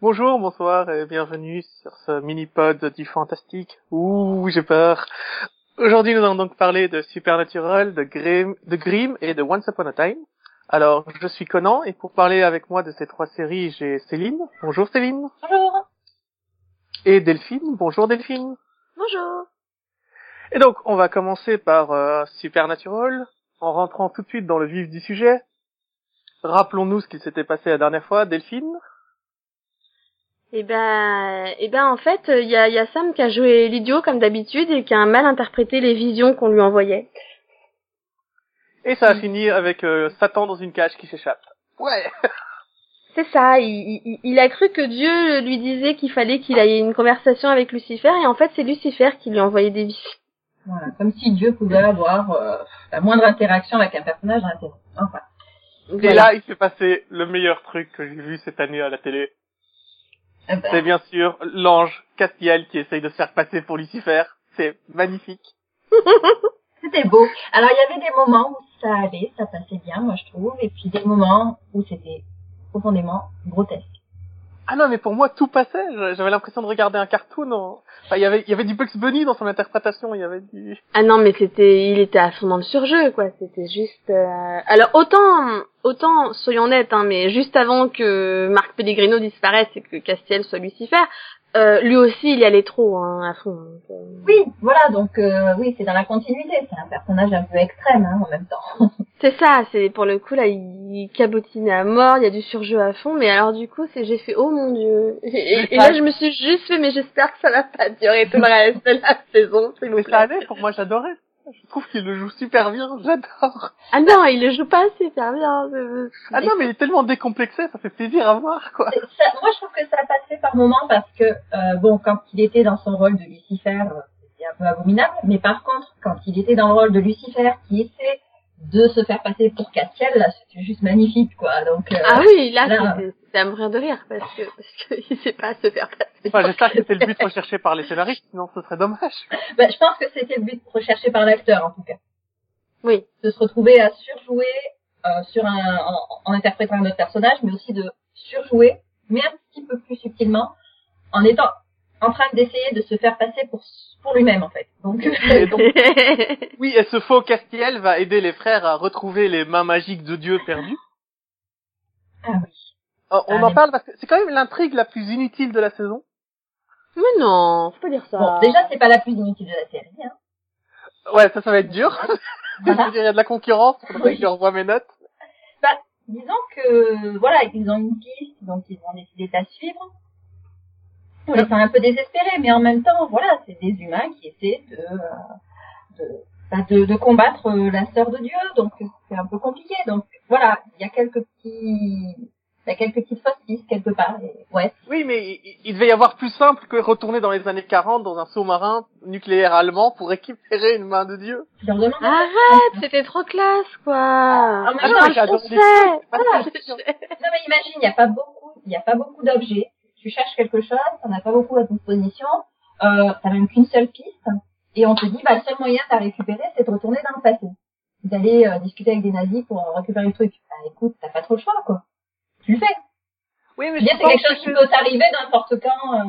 Bonjour, bonsoir et bienvenue sur ce mini-pod du fantastique. Ouh, j'ai peur. Aujourd'hui, nous allons donc parler de Supernatural, de Grimm, de Grimm et de Once Upon a Time. Alors, je suis Conan et pour parler avec moi de ces trois séries, j'ai Céline. Bonjour Céline. Bonjour. Et Delphine. Bonjour Delphine. Bonjour. Et donc, on va commencer par euh, Supernatural, en rentrant tout de suite dans le vif du sujet. Rappelons-nous ce qui s'était passé la dernière fois, Delphine. Eh ben, eh ben, en fait, il y a, y a Sam qui a joué l'idiot comme d'habitude et qui a mal interprété les visions qu'on lui envoyait. Et ça a fini avec euh, Satan dans une cage qui s'échappe. Ouais. C'est ça, il, il, il a cru que Dieu lui disait qu'il fallait qu'il ait une conversation avec Lucifer et en fait c'est Lucifer qui lui envoyait des visions. Voilà, comme si Dieu pouvait avoir euh, la moindre interaction avec un personnage. Enfin. Et là, il s'est passé le meilleur truc que j'ai vu cette année à la télé. Eh ben, C'est bien sûr l'ange Castiel qui essaye de se faire passer pour Lucifer. C'est magnifique. C'était beau. Alors il y avait des moments où ça allait, ça passait bien, moi je trouve, et puis des moments où c'était profondément grotesque. Ah non, mais pour moi, tout passait. J'avais l'impression de regarder un cartoon. en- Enfin, il y avait, il y avait du Bugs Bunny dans son interprétation. Il y avait du... Ah non, mais c'était, il était à fond dans le surjeu, quoi. C'était juste. euh, Alors autant, autant, soyons honnêtes, hein, mais juste avant que Marc Pellegrino disparaisse et que Castiel soit Lucifer, euh, lui aussi, il y allait trop, hein, à fond. donc, euh, Oui, voilà, donc euh, oui, c'est dans la continuité, c'est un personnage un peu extrême hein, en même temps. C'est ça, c'est pour le coup là, il cabotine à mort, il y a du surjeu à fond, mais alors du coup, c'est j'ai fait oh mon dieu. Et, et là, je me suis juste fait, mais j'espère que ça va pas durer tout le reste de la saison, s'il vous Mais plaît. ça allait. Pour moi, j'adorais. Je trouve qu'il le joue super bien. J'adore. Ah non, il le joue pas super bien. Ah non, mais il est tellement décomplexé. Ça fait plaisir à voir, quoi. Ça- moi je trouve que ça passait par moments parce que, euh, bon, quand il était dans son rôle de Lucifer, euh, c'était un peu abominable, mais par contre, quand il était dans le rôle de Lucifer qui essaie de se faire passer pour Castiel, là c'était juste magnifique, quoi. Donc, euh, Ah oui, là, là- c'était- c'était à mourir de rire parce que parce que il sait pas se faire passer. Enfin, j'espère que c'était le but recherché par les scénaristes. Sinon, ce serait dommage. bah, je pense que c'était le but recherché par l'acteur en tout cas. Oui. de se retrouver à surjouer euh, sur un, en, en interprétant un autre personnage, mais aussi de surjouer, mais un petit peu plus subtilement, en étant en train d'essayer de se faire passer pour pour lui-même en fait. Donc, oui, et ce faux Castiel va aider les frères à retrouver les mains magiques de Dieu perdues. ah oui. Euh, on Ah, en mais- parle parce que c'est quand même l'intrigue la plus inutile de la saison. mais non, faut pas dire ça. Bon, déjà c'est pas la plus inutile de la série. Hein. Ouais, ça, ça va être dur. Je Voilà. veux dire, il y a de la concurrence. Faudrait que je revoie mes notes. Disons que voilà, ils ont une piste, donc ils vont décider de la suivre. On les sent un peu désespérés, mais en même temps, voilà, c'est des humains qui essaient de euh, de, bah, de, de combattre euh, la sœur de Dieu, donc c'est un peu compliqué. Donc voilà, il y a quelques petits, il y a quelques petites fausses pistes quelque part. Et, ouais, Oui, mais il, il devait y avoir plus simple que retourner dans les années 40 dans un sous-marin nucléaire allemand pour récupérer une main de Dieu. je. Arrête, c'était trop classe, quoi. Ah, mais Attends, non, je j'adore sais. Voilà, je. Non mais imagine, il n'y a pas beaucoup, il y a pas beaucoup d'objets. Tu cherches quelque chose, t'en as pas beaucoup à disposition, euh, t'as même qu'une seule piste, et on te dit bah le seul moyen de la récupérer, c'est de retourner dans le passé. D'aller euh, discuter avec des nazis pour récupérer le truc. Bah écoute, t'as pas trop le choix quoi. Tu le fais. Oui, mais Je c'est quelque chose qui peut t'arriver n'importe quand. Euh,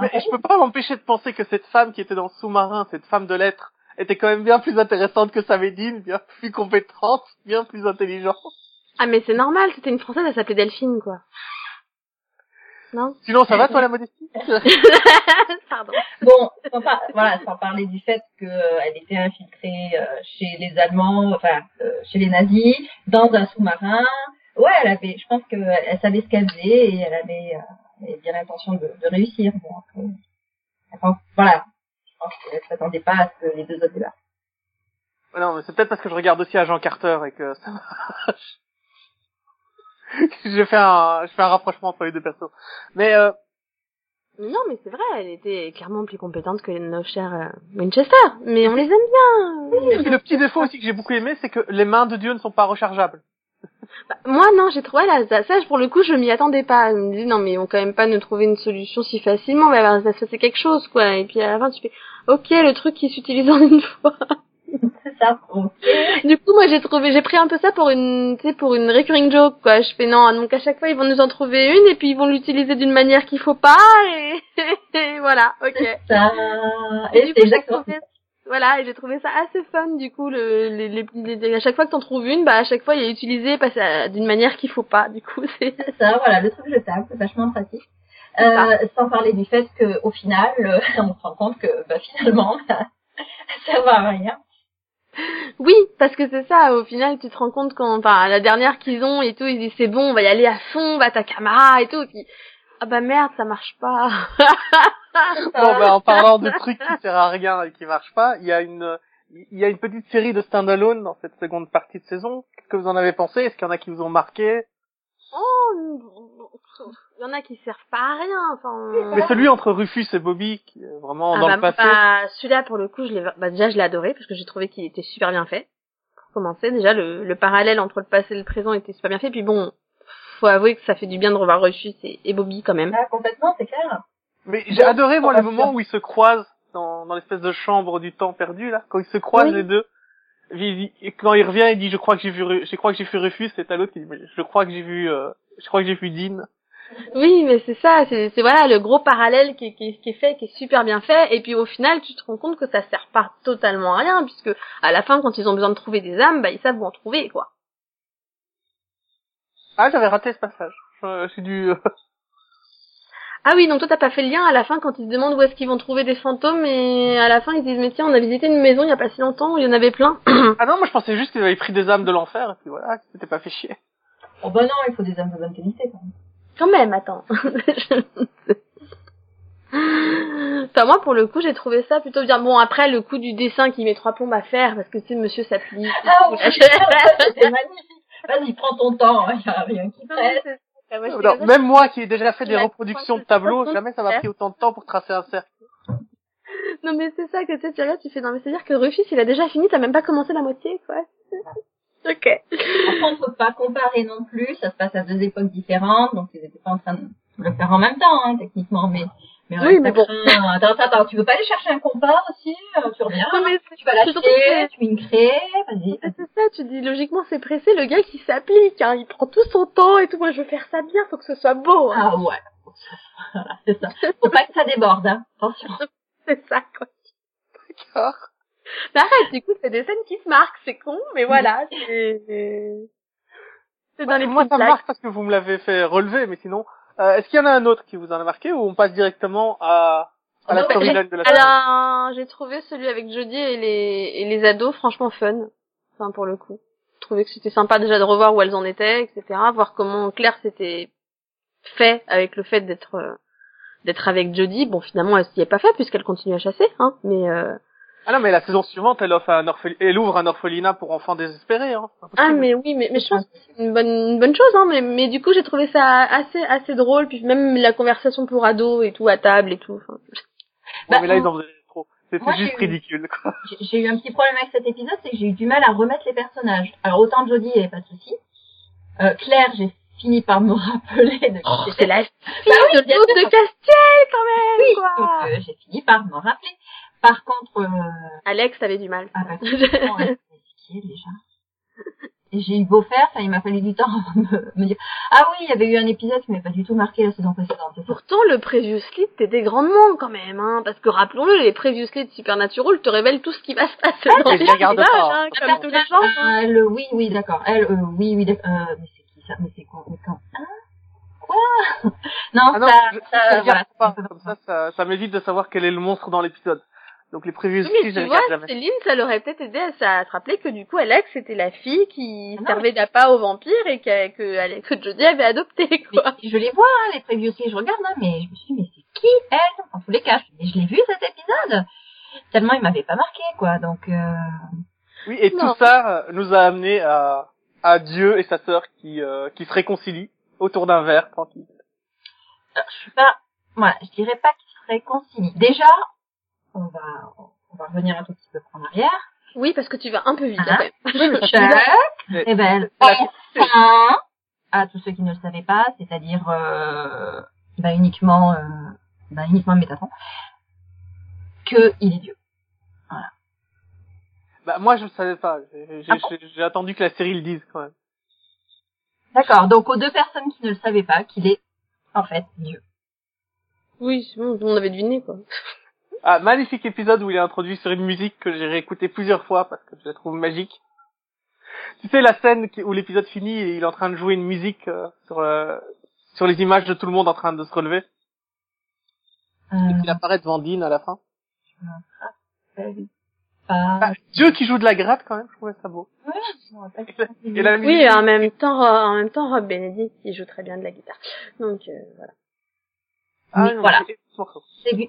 mais je peux pas m'empêcher de penser que cette femme qui était dans le sous-marin, cette femme de lettres, était quand même bien plus intéressante que sa médine, bien plus compétente, bien plus intelligente. Ah mais c'est normal, c'était une française, elle s'appelait Delphine, quoi. Non Sinon, ça va, toi, la modestie Pardon. Bon, sans, par- voilà, sans parler du fait qu'elle était infiltrée euh, chez les Allemands, enfin euh, chez les nazis, dans un sous-marin. Ouais, elle avait, je pense qu'elle elle savait ce qu'elle faisait et elle avait, euh, elle avait bien l'intention de, de réussir. Bon, après, enfin, voilà, je pense qu'elle s'attendait pas à ce que les deux autres débarquent. Non, mais c'est peut-être parce que je regarde aussi Agent Carter et que ça marche. je fais un, je fais un rapprochement entre les deux persos. Mais euh, Non, mais c'est vrai, elle était clairement plus compétente que nos chers euh, Winchester. Mais on les aime bien. et puis le petit défaut aussi que j'ai beaucoup aimé, c'est que les mains de Dieu ne sont pas rechargeables. Bah, moi, non, j'ai trouvé ça, ça, pour le coup, je m'y attendais pas. Je me disais, non, mais ils vont quand même pas nous trouver une solution si facilement. Mais alors, ça se passer quelque chose, quoi. Et puis à la fin, tu fais, ok, le truc qui s'utilise en une fois. C'est ça. Du coup, moi, j'ai trouvé, j'ai pris un peu ça pour une, tu sais, pour une recurring joke, quoi. Je fais non, donc à chaque fois, ils vont nous en trouver une et puis ils vont l'utiliser d'une manière qu'il faut pas et, et voilà, ok. Ça... Et Et du c'est coup, j'ai exactement trouvé- Voilà, et j'ai trouvé ça assez fun, du coup, le, les, les, les- à chaque fois que t'en trouves une, bah, à chaque fois, il est utilisé parce que, d'une manière qu'il faut pas, du coup, c'est, ça, voilà, le truc jetable, c'est vachement pratique. Euh, sans parler du fait que au final, euh, on se rend compte que bah, finalement, ça va à rien. Oui, parce que c'est ça, au final, tu te rends compte quand, enfin, la dernière qu'ils ont et tout, ils disent c'est bon, on va y aller à fond, va ta caméra et tout, et puis, ah bah merde, ça marche pas. Bon, bah, en parlant de trucs qui servent à rien et qui marchent pas, il y a une, il y a une petite série de standalone dans cette seconde partie de saison. Qu'est-ce que vous en avez pensé? Est-ce qu'il y en a qui vous ont marqué? Oh, il y en a qui servent pas à rien, enfin. Mais celui entre Rufus et Bobby, qui est vraiment Ah dans bah, le passé. bah, celui-là, pour le coup, je l'ai, bah, déjà, je l'ai adoré parce que j'ai trouvé qu'il était super bien fait. Pour commencer, déjà, le, le parallèle entre le passé et le présent était super bien fait. Puis bon, faut avouer que ça fait du bien de revoir Rufus et, et Bobby quand même. Là, complètement, c'est clair. Mais j'ai adoré, moi, le moment où ils se croisent dans, dans l'espèce de chambre du temps perdu, là. Quand ils se croisent Oui. les deux. Quand il revient, il dit, je crois que j'ai vu, je crois que j'ai vu Rufus, et t'as l'autre qui dit, je crois que j'ai vu, euh, je crois que j'ai vu Dean. Oui, mais c'est ça, c'est, c'est voilà le gros parallèle qui, est- qui, est- qui est fait, qui est super bien fait. Et puis au final, tu te rends compte que ça sert pas totalement à rien, puisque à la fin, quand ils ont besoin de trouver des âmes, bah ils savent où en trouver, quoi. Ah, j'avais raté ce passage. Dû, euh, Ah oui, donc toi t'as pas fait le lien à la fin quand ils se demandent où est-ce qu'ils vont trouver des fantômes et à la fin ils disent mais tiens on a visité une maison il y a pas si longtemps où il y en avait plein. ah non, moi je pensais juste qu'ils avaient pris des âmes de l'enfer, et puis voilà, qu'ils s'étaient pas fait chier. Oh bah non, il faut des âmes de bonne qualité quand même. Quand même, attends. enfin moi pour le coup j'ai trouvé ça plutôt bien. Bon après le coup du dessin qui met trois plombes à faire parce que tu sais monsieur s'applique. Ah oui, c'était magnifique. Vas-y, prends ton temps, il y a rien qui presse. Alors, fais- même moi qui ai déjà fait des La reproductions de tableaux, c'est jamais ça m'a pris autant de temps pour tracer un cercle. Non mais c'est ça que tu sais, tu regardes, tu fais non mais c'est à dire que Rufus il a déjà fini, t'as même pas commencé la moitié quoi. ok. Par contre, faut pas comparer non plus, ça se passe à deux époques différentes, donc ils étaient pas en train de le faire en même temps, hein, techniquement, mais, mais Oui, mais bon. bon. Attends, attends, attends, tu veux pas aller chercher un compas aussi, euh, tu reviens, Non mais tu vas l'acheter, que- tu mets une craie, vas-y. c'est c'est ça, tu dis logiquement c'est pressé, le gars qui s'applique, hein, il prend tout son temps et tout, moi je veux faire ça bien, faut que ce soit beau. Hein. Ah ouais. Voilà, c'est ça. Faut pas que ça déborde, hein. Attention. C'est ça quoi. D'accord. Mais arrête, du coup c'est des scènes qui se marquent, c'est con, mais voilà, c'est... C'est dans les Moi, ça me marque parce que vous me l'avez fait relever, mais sinon, euh, est-ce qu'il y en a un autre qui vous en a marqué ou on passe directement à, à la storyline de la Alors, j'ai trouvé celui avec Jodie et les, et les ados franchement fun. Enfin, pour le coup. Je trouvais que c'était sympa déjà de revoir où elles en étaient, etc. Voir comment Claire s'était fait avec le fait d'être, euh, d'être avec Jodie. Bon, finalement, elle s'y est pas fait puisqu'elle continue à chasser, hein. Mais, euh... Ah non, mais la saison suivante, elle, offre un orphel- elle ouvre un orphelinat pour enfants désespérés. Hein. Ah, mais oui, mais, mais je pense que c'est une bonne, une bonne chose, hein. Mais, mais du coup, j'ai trouvé ça assez, assez drôle. Puis même la conversation pour ados et tout à table et tout. Enfin, Ouais, Bah, mais là, ils en faisaient trop. C'était juste eu- ridicule, quoi. J'ai- eu un petit problème avec cet épisode, c'est que j'ai eu du mal à remettre les personnages. Alors autant Jodie, il n'y avait pas de souci. Euh, Claire, j'ai fini par me rappeler de qui c'est c'était. la fille Bah oui, de de Castiel, quand même, Oui, quoi. donc euh, j'ai fini par me rappeler. Par contre, euh, Alex avait du mal. ah bah, ouais, c'est qui est déjà Et j'ai eu beau faire, ça il m'a fallu du temps avant de me, dire ah oui, il y avait eu un épisode qui m'avait pas du tout marqué la saison précédente. Pourtant, le Previously t'aidait grandement quand même, hein, parce que rappelons-le, les Previously de Supernatural te révèlent tout ce qui va se passer dans mais les je regarde pas. hein, comme tous les gens. hein. Euh, le oui, oui, d'accord. Elle, euh, oui, oui, d'accord. Euh, mais c'est qui ça? Mais c'est quoi? Mais quand? Hein Quoi? Non, Ah non, voilà. ça, ça, ça m'évite de savoir quel est le monstre dans l'épisode. Donc les prévus Oui, mais je tu vois, jamais. Céline, ça l'aurait peut-être aidé à, ça- à se rappeler que du coup, Alex était la fille qui Ah servait d'appât aux vampires et que, que, Alex- que Jodie avait adopté, Mais quoi. je les vois, hein, les previews aussi, je regarde, hein, mais je me suis dit, mais c'est qui elle En tous les cas, je, je l'ai vu cet épisode. Tellement il m'avait pas marqué, quoi. Donc, euh... Oui, et Non. tout ça euh, nous a amené à, à Dieu et sa sœur qui, euh, qui se réconcilient autour d'un verre, tranquille. je suis pas, voilà, je dirais pas qu'ils se réconcilient. Déjà, on va, on va revenir un tout petit peu en arrière. Oui, parce que tu vas un peu vite, Ah. Chuck, et ben, enfin, à tous ceux qui ne le savaient pas, c'est-à-dire, euh, bah, uniquement, euh, bah, uniquement Métatron, que il est Dieu. Bah moi je ne savais pas. J'ai Ah j'ai- j'ai attendu que la série le dise quand même. D'accord. Donc aux deux personnes qui ne le savaient pas qu'il est en fait Dieu. Oui, c'est bon, tout le monde avait deviné, quoi. Ah, magnifique épisode où il est introduit sur une musique que j'ai réécouté plusieurs fois parce que je la trouve magique. Tu sais la scène où l'épisode finit et il est en train de jouer une musique euh, sur euh, sur les images de tout le monde en train de se relever Euh, et qu'il apparaît devant Dean à la fin. ah, Ah, Dieu qui joue de la gratte quand même, je trouvais ça beau. ouais, Et la Oui, musique- en même temps, en même temps, Rob Benedict, il joue très bien de la guitare. Donc, euh, voilà. Ah, non, voilà.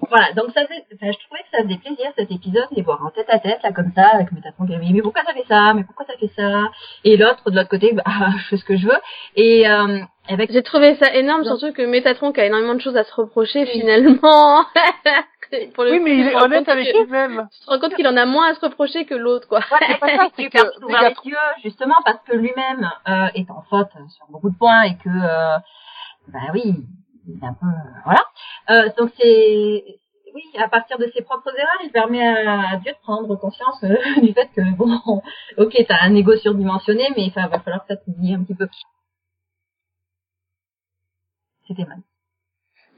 Voilà, donc ça fait, enfin, je trouvais que ça faisait plaisir cet épisode, les voir en tête à tête, là, comme ça, avec Métatron qui avait dit, mais pourquoi ça fait ça, mais pourquoi ça fait ça, et l'autre, de l'autre côté, bah, je fais ce que je veux, et, euh, avec, J'ai trouvé ça énorme, surtout que Métatron, qui a énormément de choses à se reprocher, finalement. Pour le Oui, coup, mais il est honnête avec lui-même. Tu te rends compte qu'il en a moins à se reprocher que l'autre, quoi. voilà, c'est pas ça, c'est que, Mégatron- justement, parce que lui-même, euh, est en faute sur beaucoup de points, et que, euh, bah oui, il est un peu, voilà. Euh, donc c'est, oui, à partir de ses propres erreurs, il permet à, Dieu de prendre conscience euh, du fait que bon, ok, t'as un ego surdimensionné, mais il va falloir que ça te dise un petit peu. C'était mal.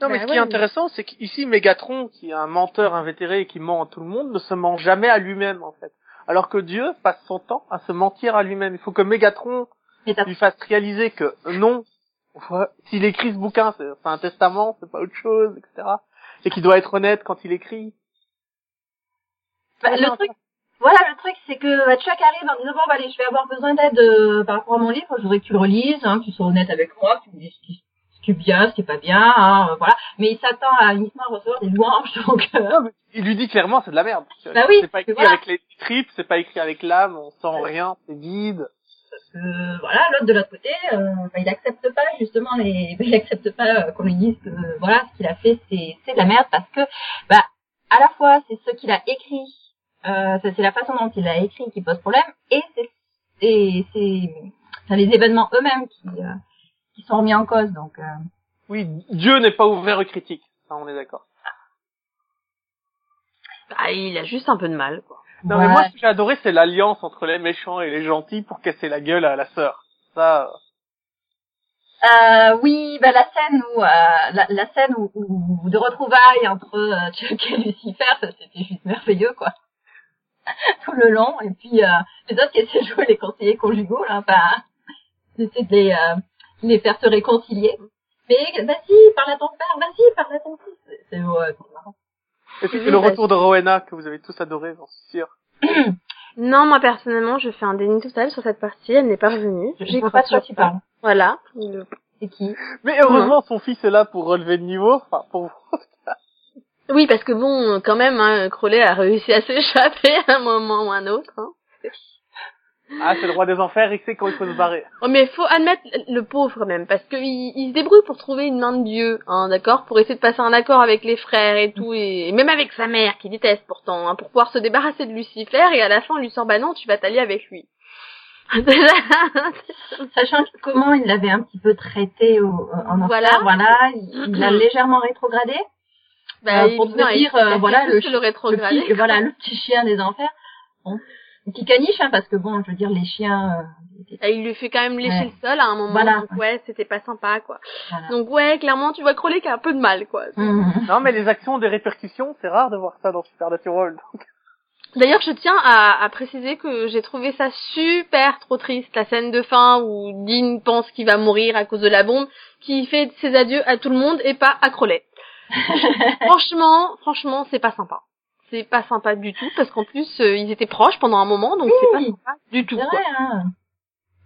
Non, mais Bah ce qui est intéressant, c'est qu'ici, Mégatron, qui est un menteur invétéré et qui ment à tout le monde, ne se ment jamais à lui-même, en fait. Alors que Dieu passe son temps à se mentir à lui-même. Il faut que Mégatron lui fasse réaliser que non, s'il écrit ce bouquin, c'est un testament, c'est pas autre chose, etc. Et qu'il doit être honnête quand il écrit. Bah, le truc, voilà, le truc, c'est que bah, Chuck arrive en disant bon, bah, allez, je vais avoir besoin d'aide euh, par rapport à mon livre. Je voudrais que tu le relises, hein, que tu sois honnête avec moi, que tu me dises ce qui, ce qui est bien, ce qui est pas bien, hein, euh, voilà. Mais il s'attend à uniquement recevoir des louanges, donc. euh, Non, mais il lui dit clairement, c'est de la merde. Bah oui, c'est pas écrit voilà. avec les tripes, c'est pas écrit avec l'âme, on sent rien, c'est vide. Que, voilà, l'autre de l'autre côté, euh, bah, il accepte pas justement les, bah, il accepte pas euh, qu'on lui dise que voilà, ce qu'il a fait, c'est, c'est de la merde parce que, bah, à la fois c'est ce qu'il a écrit, euh, c'est la façon dont il l'a écrit qui pose problème, et c'est, c'est, c'est, enfin, les événements eux-mêmes qui, euh, qui sont remis en cause, donc. Euh, Oui, Dieu n'est pas ouvert aux critiques. Ça, on est d'accord. Bah, il a juste un peu de mal, quoi. Non, mais moi, ce que j'ai adoré, c'est l'alliance entre les méchants et les gentils pour casser la gueule à la sœur. Ça, euh, oui, bah, la scène où, euh, la, la scène où, où- de retrouvailles entre euh, Chuck et Lucifer, ça c'était juste merveilleux, quoi. Tout le long. Et puis, euh, les autres qui essaient de jouer les conseillers conjugaux, là, bah, j'essaie de les, euh, les faire se réconcilier. Mais, vas-y, parle à ton père, vas-y, parle à ton fils. C'est- C'est ouais, c'est marrant. Et puis le retour de Rowena que vous avez tous adoré, j'en suis sûr. Non, moi, personnellement, je fais un déni total sur cette partie. Elle n'est pas revenue. Je J'y crois pas de quoi tu parles. Voilà. C'est qui? Mais heureusement, son fils est là pour relever le niveau. Enfin, pour vous. Oui, parce que bon, quand même, hein, Crowley a réussi à s'échapper à un moment ou à un autre. Hein. Ah, c'est le roi des enfers, il sait quand il faut se barrer. Oh, mais faut admettre le pauvre même, parce que il, il se débrouille pour trouver une main de Dieu, hein, d'accord, pour essayer de passer un accord avec les frères et tout, et, et même avec sa mère, qui déteste pourtant, hein, pour pouvoir se débarrasser de Lucifer, et à la fin, on lui sort, bah non, tu vas t'allier avec lui. Sachant que comment il l'avait un petit peu traité au, en enfer, Voilà. voilà, il l'a légèrement rétrogradé. bah, Euh, il- pour te non, il- dire, il a euh, fait voilà, le le petit, voilà, le petit chien des enfers. Bon. Petit caniche, hein, parce que bon, je veux dire, les chiens, euh, Et il lui fait quand même lécher Ouais. le sol à un moment, Voilà. donc ouais, c'était pas sympa, quoi. Voilà. Donc ouais, clairement, tu vois Crowley qui a un peu de mal, quoi. Mhm. Non, mais les actions ont des répercussions, c'est rare de voir ça dans Supernatural. Donc, D'ailleurs, je tiens à, à préciser que j'ai trouvé ça super trop triste, la scène de fin où Dean pense qu'il va mourir à cause de la bombe, qui fait ses adieux à tout le monde et pas à Crowley. franchement, franchement, c'est pas sympa. C'est pas sympa du tout, parce qu'en plus, euh, ils étaient proches pendant un moment, donc c'est pas sympa du tout, C'est quoi. vrai, hein.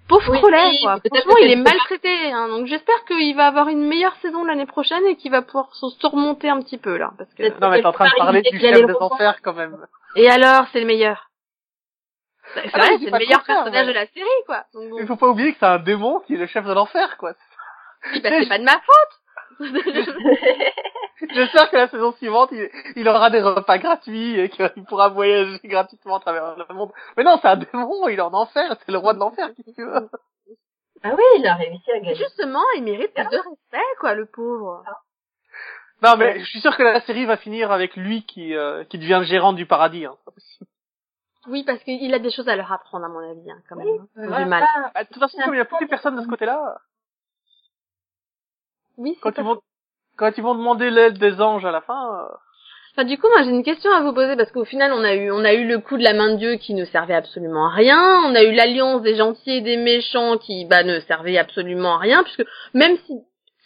Pauvre Oui, Crowley, oui, quoi. peut-être Franchement, que il est c'est- maltraité, hein, donc j'espère qu'il va avoir une meilleure saison l'année prochaine et qu'il va pouvoir se surmonter un petit peu, là, parce que... Non, mais t'es en train de parler du chef des enfers, quand même. Et alors, c'est le meilleur? C'est Ah non, vrai, je dis c'est le le meilleur personnage mais- de la série, quoi. Donc bon. Il faut pas oublier que c'est un démon qui est le chef de l'enfer, quoi. Oui, bah, c'est pas de ma faute. J'espère que la saison suivante, il, il aura des repas gratuits et qu'il pourra voyager gratuitement à travers le monde. Mais non, c'est un démon, il est en enfer, c'est le roi de l'enfer, qu'est-ce que tu veux Ah oui, il a réussi à gagner. Justement, il mérite plus de respect, quoi, le pauvre. Non, mais je suis sûr que la série va finir avec lui qui, euh, qui devient le gérant du paradis. Hein. Oui, parce qu'il a des choses à leur apprendre, à mon avis, hein, quand même. Oui, hein. voilà, du mal. Bah, de toute façon, comme il n'y a plus personne de ce côté-là, Oui, c'est quand ils vont, quand ils vont demander l'aide des anges à la fin, euh, Enfin, du coup, moi, j'ai une question à vous poser parce qu'au final, on a eu, on a eu le coup de la main de Dieu qui ne servait absolument à rien. On a eu l'alliance des gentils et des méchants qui, bah, ne servait absolument à rien puisque même si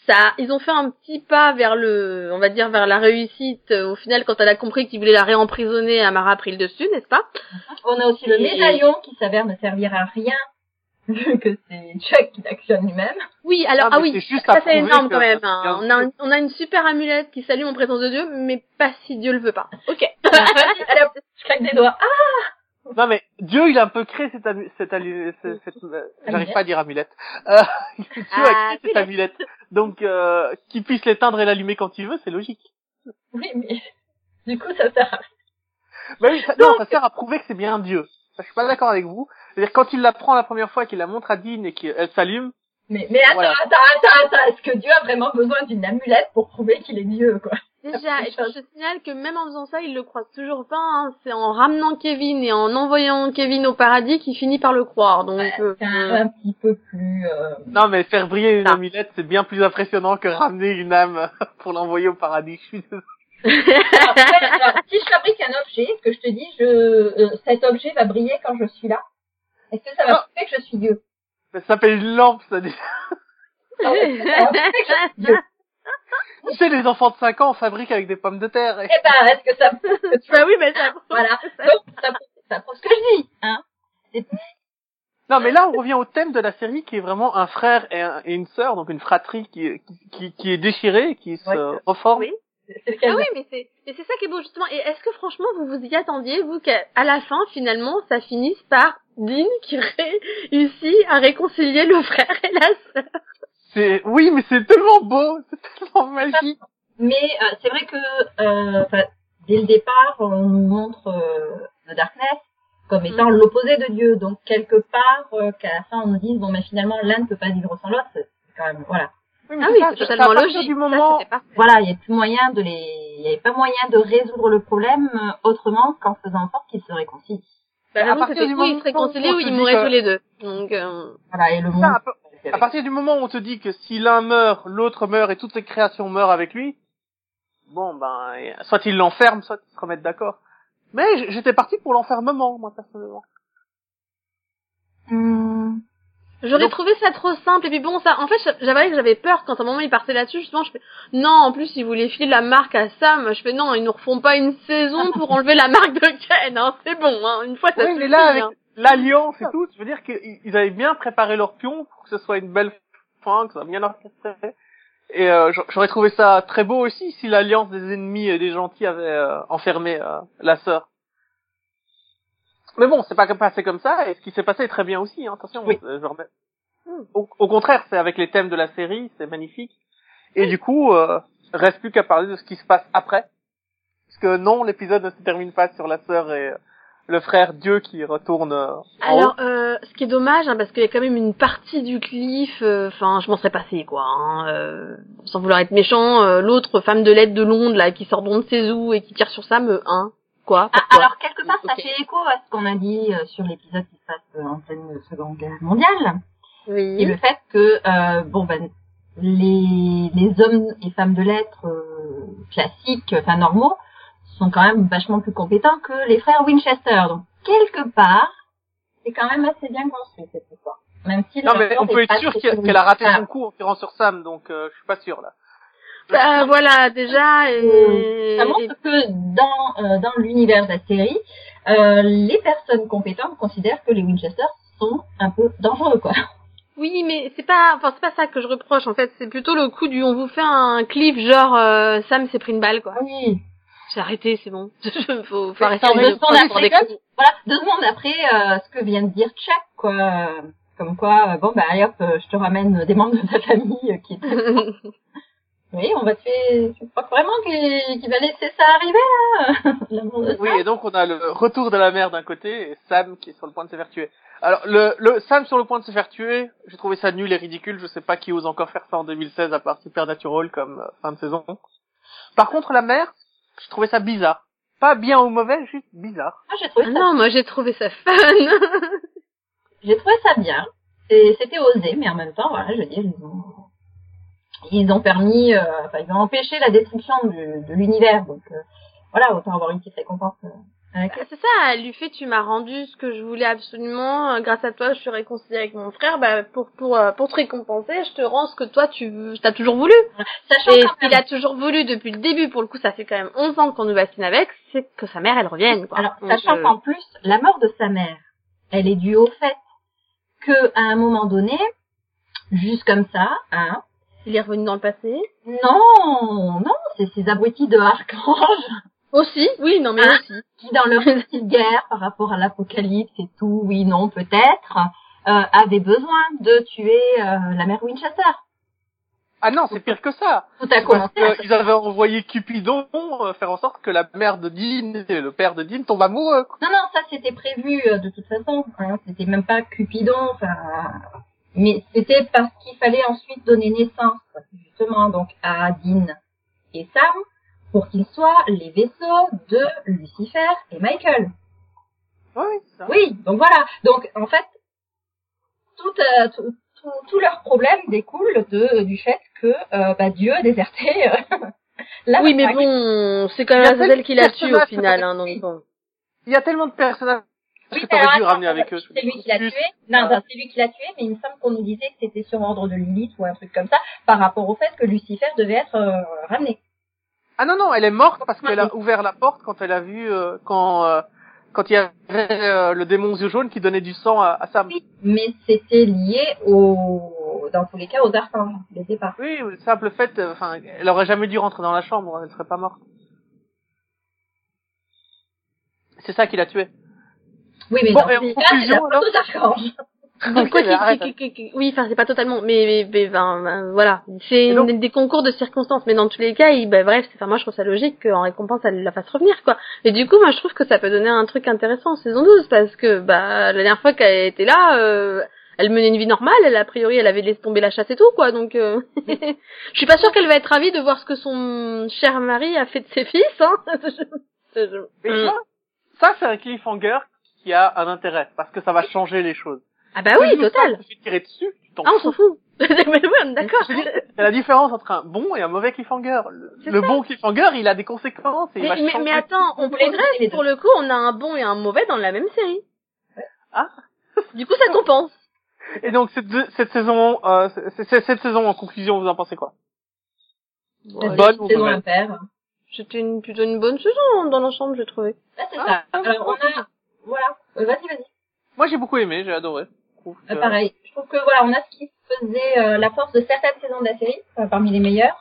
ça, ils ont fait un petit pas vers le, on va dire vers la réussite. euh, Au final, quand elle a compris qu'ils voulaient la réemprisonner, Amara a pris le dessus, n'est-ce pas? On a aussi le médaillon qui s'avère ne servir à rien, vu que c'est Chuck qui l'actionne lui-même. Oui, alors, Ah, ah, oui, juste ça c'est énorme quand même. hein. On a, un- on a une super amulette qui s'allume en présence de Dieu, mais pas si Dieu le veut pas. Ok. Allez hop, je claque des doigts. Ah, non mais Dieu, il a un peu créé cette, amu- cette, cette, cette- euh, j'arrive pas à dire amulette. Euh, Dieu a Ah, créé cette amulette, donc euh, qu'il puisse l'éteindre et l'allumer quand il veut, c'est logique. oui, mais du coup, ça sert à rien. Oui, ça, non, ça sert à prouver que c'est bien Dieu. Je suis pas d'accord avec vous. C'est-à-dire quand il la prend la première fois, qu'il la montre à Dean et qu'elle s'allume, Mais, mais attends, Voilà. attends, attends, attends, est-ce que Dieu a vraiment besoin d'une amulette pour prouver qu'il est Dieu, quoi? Déjà, je signale que même en faisant ça, il le croit toujours pas. hein. C'est en ramenant Kevin et en envoyant Kevin au paradis qu'il finit par le croire. Donc, euh, C'est un, un petit peu plus... euh, non mais faire briller une Ah. amulette, c'est bien plus impressionnant que ramener une âme pour l'envoyer au paradis. Je suis ouais, alors, si je fabrique un objet, que je te dis, je, euh, cet objet va briller quand je suis là, est-ce que ça va Ah. prouver que je suis Dieu Ça s'appelle une lampe, ça Dieu Tu sais, les enfants de 5 ans fabriquent avec des pommes de terre. Et... Eh ben, est-ce que ça prouve que tu bah oui, mais ça. Voilà. Donc, ça, prouve- ça prouve ce que je dis, hein. Non, mais là, on revient au thème de la série qui est vraiment un frère et, un- et une sœur, donc une fratrie qui, est- qui, qui, qui est déchirée, qui se Ouais. reforme. Oui. C'est Ah oui, mais c'est, mais c'est ça qui est beau justement. Et est-ce que franchement vous vous y attendiez, vous, qu'à à la fin finalement ça finisse par Dean qui réussit à réconcilier le frère et la sœur? C'est, oui, mais c'est tellement beau, c'est tellement magique. Mais euh, c'est vrai que euh, enfin, dès le départ, on nous montre euh, The Darkness comme étant l'opposé de Dieu. Donc quelque part, euh, qu'à la fin on nous dise bon, mais finalement l'un ne peut pas vivre sans l'autre. C'est quand même voilà. Mais Ah oui, ça, c'est à totalement partir logique. du Ça, moment, parfait. Voilà, il y a plus moyen de les, il y avait pas moyen de résoudre le problème euh, autrement qu'en faisant en sorte qu'ils se réconcilient. Bah, à j'avoue, partir du où ils moment se réconciliaient où ou on se ils que- tous les deux. Donc, euh, Voilà, et le monde. ça, à, pa- à partir du moment où on te dit que si l'un meurt, l'autre meurt et toutes ses créations meurent avec lui, bon, ben, soit il l'enferme, soit ils se remettent d'accord. Mais j'étais parti pour l'enfermement, moi, personnellement. Hmm. J'aurais Donc- trouvé ça trop simple et puis bon ça en fait j'avais que j'avais peur quand à un moment il partait là-dessus justement je fais non en plus ils voulaient filer la marque à Sam je fais non ils nous refont pas une saison pour enlever la marque de Ken hein c'est bon hein une fois ça Oui, mais là, avec hein. l'alliance et tout, je veux dire qu'ils ils avaient bien préparé leur pion pour que ce soit une belle fin, que ça soit bien orchestré. Et euh, j'a- j'aurais trouvé ça très beau aussi si l'alliance des ennemis et des gentils avait euh, enfermé euh, la sœur. Mais bon, c'est pas passé comme ça, et ce qui s'est passé est très bien aussi, hein, attention. Oui. euh, Au, au contraire, c'est avec les thèmes de la série, c'est magnifique. Et du coup, euh, reste plus qu'à parler de ce qui se passe après. Parce que non, l'épisode ne se termine pas sur la sœur et euh, le frère Dieu qui retourne euh, haut. Alors, euh, ce qui est dommage, hein, parce qu'il y a quand même une partie du cliff, euh, enfin, je m'en serais passé, quoi. Hein, euh, sans vouloir être méchant, euh, l'autre femme de l'aide de Londres, là, qui sort de ses ou et qui tire sur Sam, euh, hein, quoi Ah, pourquoi alors quelque part, ça fait écho à ce qu'on a dit euh, sur l'épisode qui se passe euh, en pleine Seconde Guerre mondiale. Oui. Et le fait que, euh, bon ben, les, les hommes et femmes de lettres euh, classiques, enfin normaux, sont quand même vachement plus compétents que les frères Winchester. Donc, quelque part, c'est quand même assez bien construit, cette histoire. Même si Non, mais on peut être sûr qu'elle a raté son coup en tirant sur Sam, donc euh, je suis pas sûr là. Bah, voilà, déjà, et... Ça montre que dans, euh, dans l'univers de la série, euh, les personnes compétentes considèrent que les Winchester sont un peu dangereux, quoi. Oui, mais c'est pas, enfin c'est pas ça que je reproche en fait. C'est plutôt le coup du, on vous fait un clip genre euh, Sam s'est pris une balle quoi. Oui. J'ai arrêté, c'est bon. faut, faut arrêter deux secondes après, comme-. Voilà, deux secondes après euh, ce que vient de dire Chuck, quoi. euh, Comme quoi, euh, bon, bah, allez hop, euh, je te ramène des membres de ta famille euh, qui. Oui, on va tuer... Tu crois vraiment qu'il qu'il va laisser ça arriver, là L'amour de Oui, et donc on a le retour de la mère d'un côté et Sam qui est sur le point de se faire tuer. Alors le, le Sam sur le point de se faire tuer, j'ai trouvé ça nul et ridicule. Je sais pas qui ose encore faire ça en 2016 à part Supernatural comme euh, fin de saison. Par contre la mère, j'ai trouvé ça bizarre. Pas bien ou mauvais, juste bizarre. Moi, j'ai trouvé Ah ça, non, moi j'ai trouvé ça fun. j'ai trouvé ça bien. Et C'était osé, mais en même temps, voilà, je veux dire, ils ont, permis, euh, enfin, ils ont empêché la destruction du- de l'univers. Donc, euh, voilà, autant avoir une petite récompense. euh. C'est ça, elle lui fait tu m'as rendu ce que je voulais absolument, grâce à toi je suis réconciliée avec mon frère, bah pour pour pour te récompenser, je te rends ce que toi tu t'as toujours voulu. Sachant Et qu'il a toujours voulu depuis le début, pour le coup ça fait quand même 11 ans qu'on nous bassine avec, c'est que sa mère elle revienne quoi. Alors, Donc, sachant qu'en plus, la mort de sa mère, elle est due au fait que à un moment donné, juste comme ça, hein, il est revenu dans le passé. non, non, c'est ces abrutis de Archange Aussi, oui, non mais Hein aussi. qui, dans leur petite guerre par rapport à l'apocalypse et tout, oui, non, peut-être, euh, avaient besoin de tuer euh, la mère Winchester. Ah non, c'est pire que ça. Tout a Parce commencé. à qu'ils avaient envoyé Cupidon euh, faire en sorte que la mère de Dean et le père de Dean tombent amoureux. quoi. Non, non, ça c'était prévu euh, de toute façon. Hein, c'était même pas Cupidon. Enfin, mais c'était parce qu'il fallait ensuite donner naissance, justement, donc à Dean et Sam, pour qu'ils soient les vaisseaux de Lucifer et Michael. Ouais, oui, c'est ça. Oui, donc voilà. Donc en fait, tout, euh, tout, tout, tout leur problème découle de du fait que euh, bah, Dieu a déserté. euh, la oui mais bon, c'est quand même Azazel qui l'a tué au final, hein, donc bon. Il y a tellement de personnages Oui, que mais alors, t'aurais dû attends, ramener avec eux. C'est lui qui l'a tué. Non, non, c'est lui qui l'a tué, mais il me semble qu'on nous disait que c'était sur ordre de Lilith ou un truc comme ça, par rapport au fait que Lucifer devait être euh, ramené. Ah non, non, elle est morte parce qu'elle a ouvert la porte quand elle a vu, euh, quand, euh, quand il y avait le démon aux yeux jaunes qui donnait du sang à, à Sam. Oui, mais c'était lié au, dans tous les cas, aux archanges, dès le départ. Oui, le simple fait, enfin, elle aurait jamais dû rentrer dans la chambre, elle serait pas morte. C'est ça qui l'a tué. Oui, mais Bon, tous en les cas, c'est conclusion, alors. Donc, quoi qu'il- qu'il- qu'il- oui, enfin c'est pas totalement, mais, mais, mais, ben, ben, voilà, c'est Et donc- une- des concours de circonstances, mais dans tous les cas, il, ben, bref, c'est- enfin moi je trouve ça logique qu'en récompense elle la fasse revenir quoi. Et du coup, moi je trouve que ça peut donner un truc intéressant en saison 12 parce que bah la dernière fois qu'elle était là, euh, elle menait une vie normale, elle a priori elle avait laissé tomber la chasse et tout quoi, donc euh, je suis pas sûre qu'elle va être ravie de voir ce que son cher mari a fait de ses fils. Hein. Je- je- Et ça, ça c'est un cliffhanger qui a un intérêt parce que ça va changer les choses. Ah bah oui, total. tu tirer dessus, tu t'en Ah on s'en fout. mais oui, on est d'accord. C'est la différence entre un bon et un mauvais cliffhanger. Le, bon cliffhanger, il a des conséquences et il Mais, va mais, changer. mais attends, on progresse deux. pour le coup, on a un bon et un mauvais dans la même série. Ah. Du coup, ça compense. Et donc cette, cette saison, euh, cette saison en conclusion, vous en pensez quoi? Bonne Bonne ou saison. C'était une, plutôt une bonne saison dans l'ensemble, j'ai trouvé. Là, c'est Ah, ça. Alors, on a, voilà. Euh, vas-y, vas-y. Moi j'ai beaucoup aimé, j'ai adoré. Je trouve que- Euh, pareil. Je trouve que voilà, on a ce qui faisait euh, la force de certaines saisons de la série, parmi les meilleures.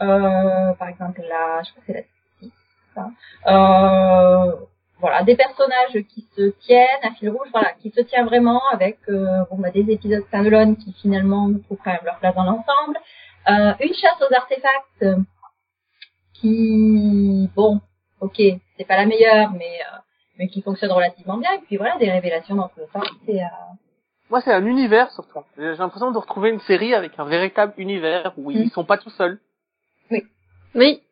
Euh, par exemple, la, je crois que c'est la six, ça. Euh, voilà, des personnages qui se tiennent à fil rouge, voilà, qui se tient vraiment avec euh, bon, bah, des épisodes standalone qui finalement trouvent quand même leur place dans l'ensemble. Euh, une chasse aux artefacts qui, bon, ok, c'est pas la meilleure, mais euh, mais qui fonctionne relativement bien. Et puis voilà, des révélations dans les sens. C'est euh, Moi c'est un univers surtout. J'ai l'impression de retrouver une série avec un véritable univers où ils sont pas tout seuls. Oui.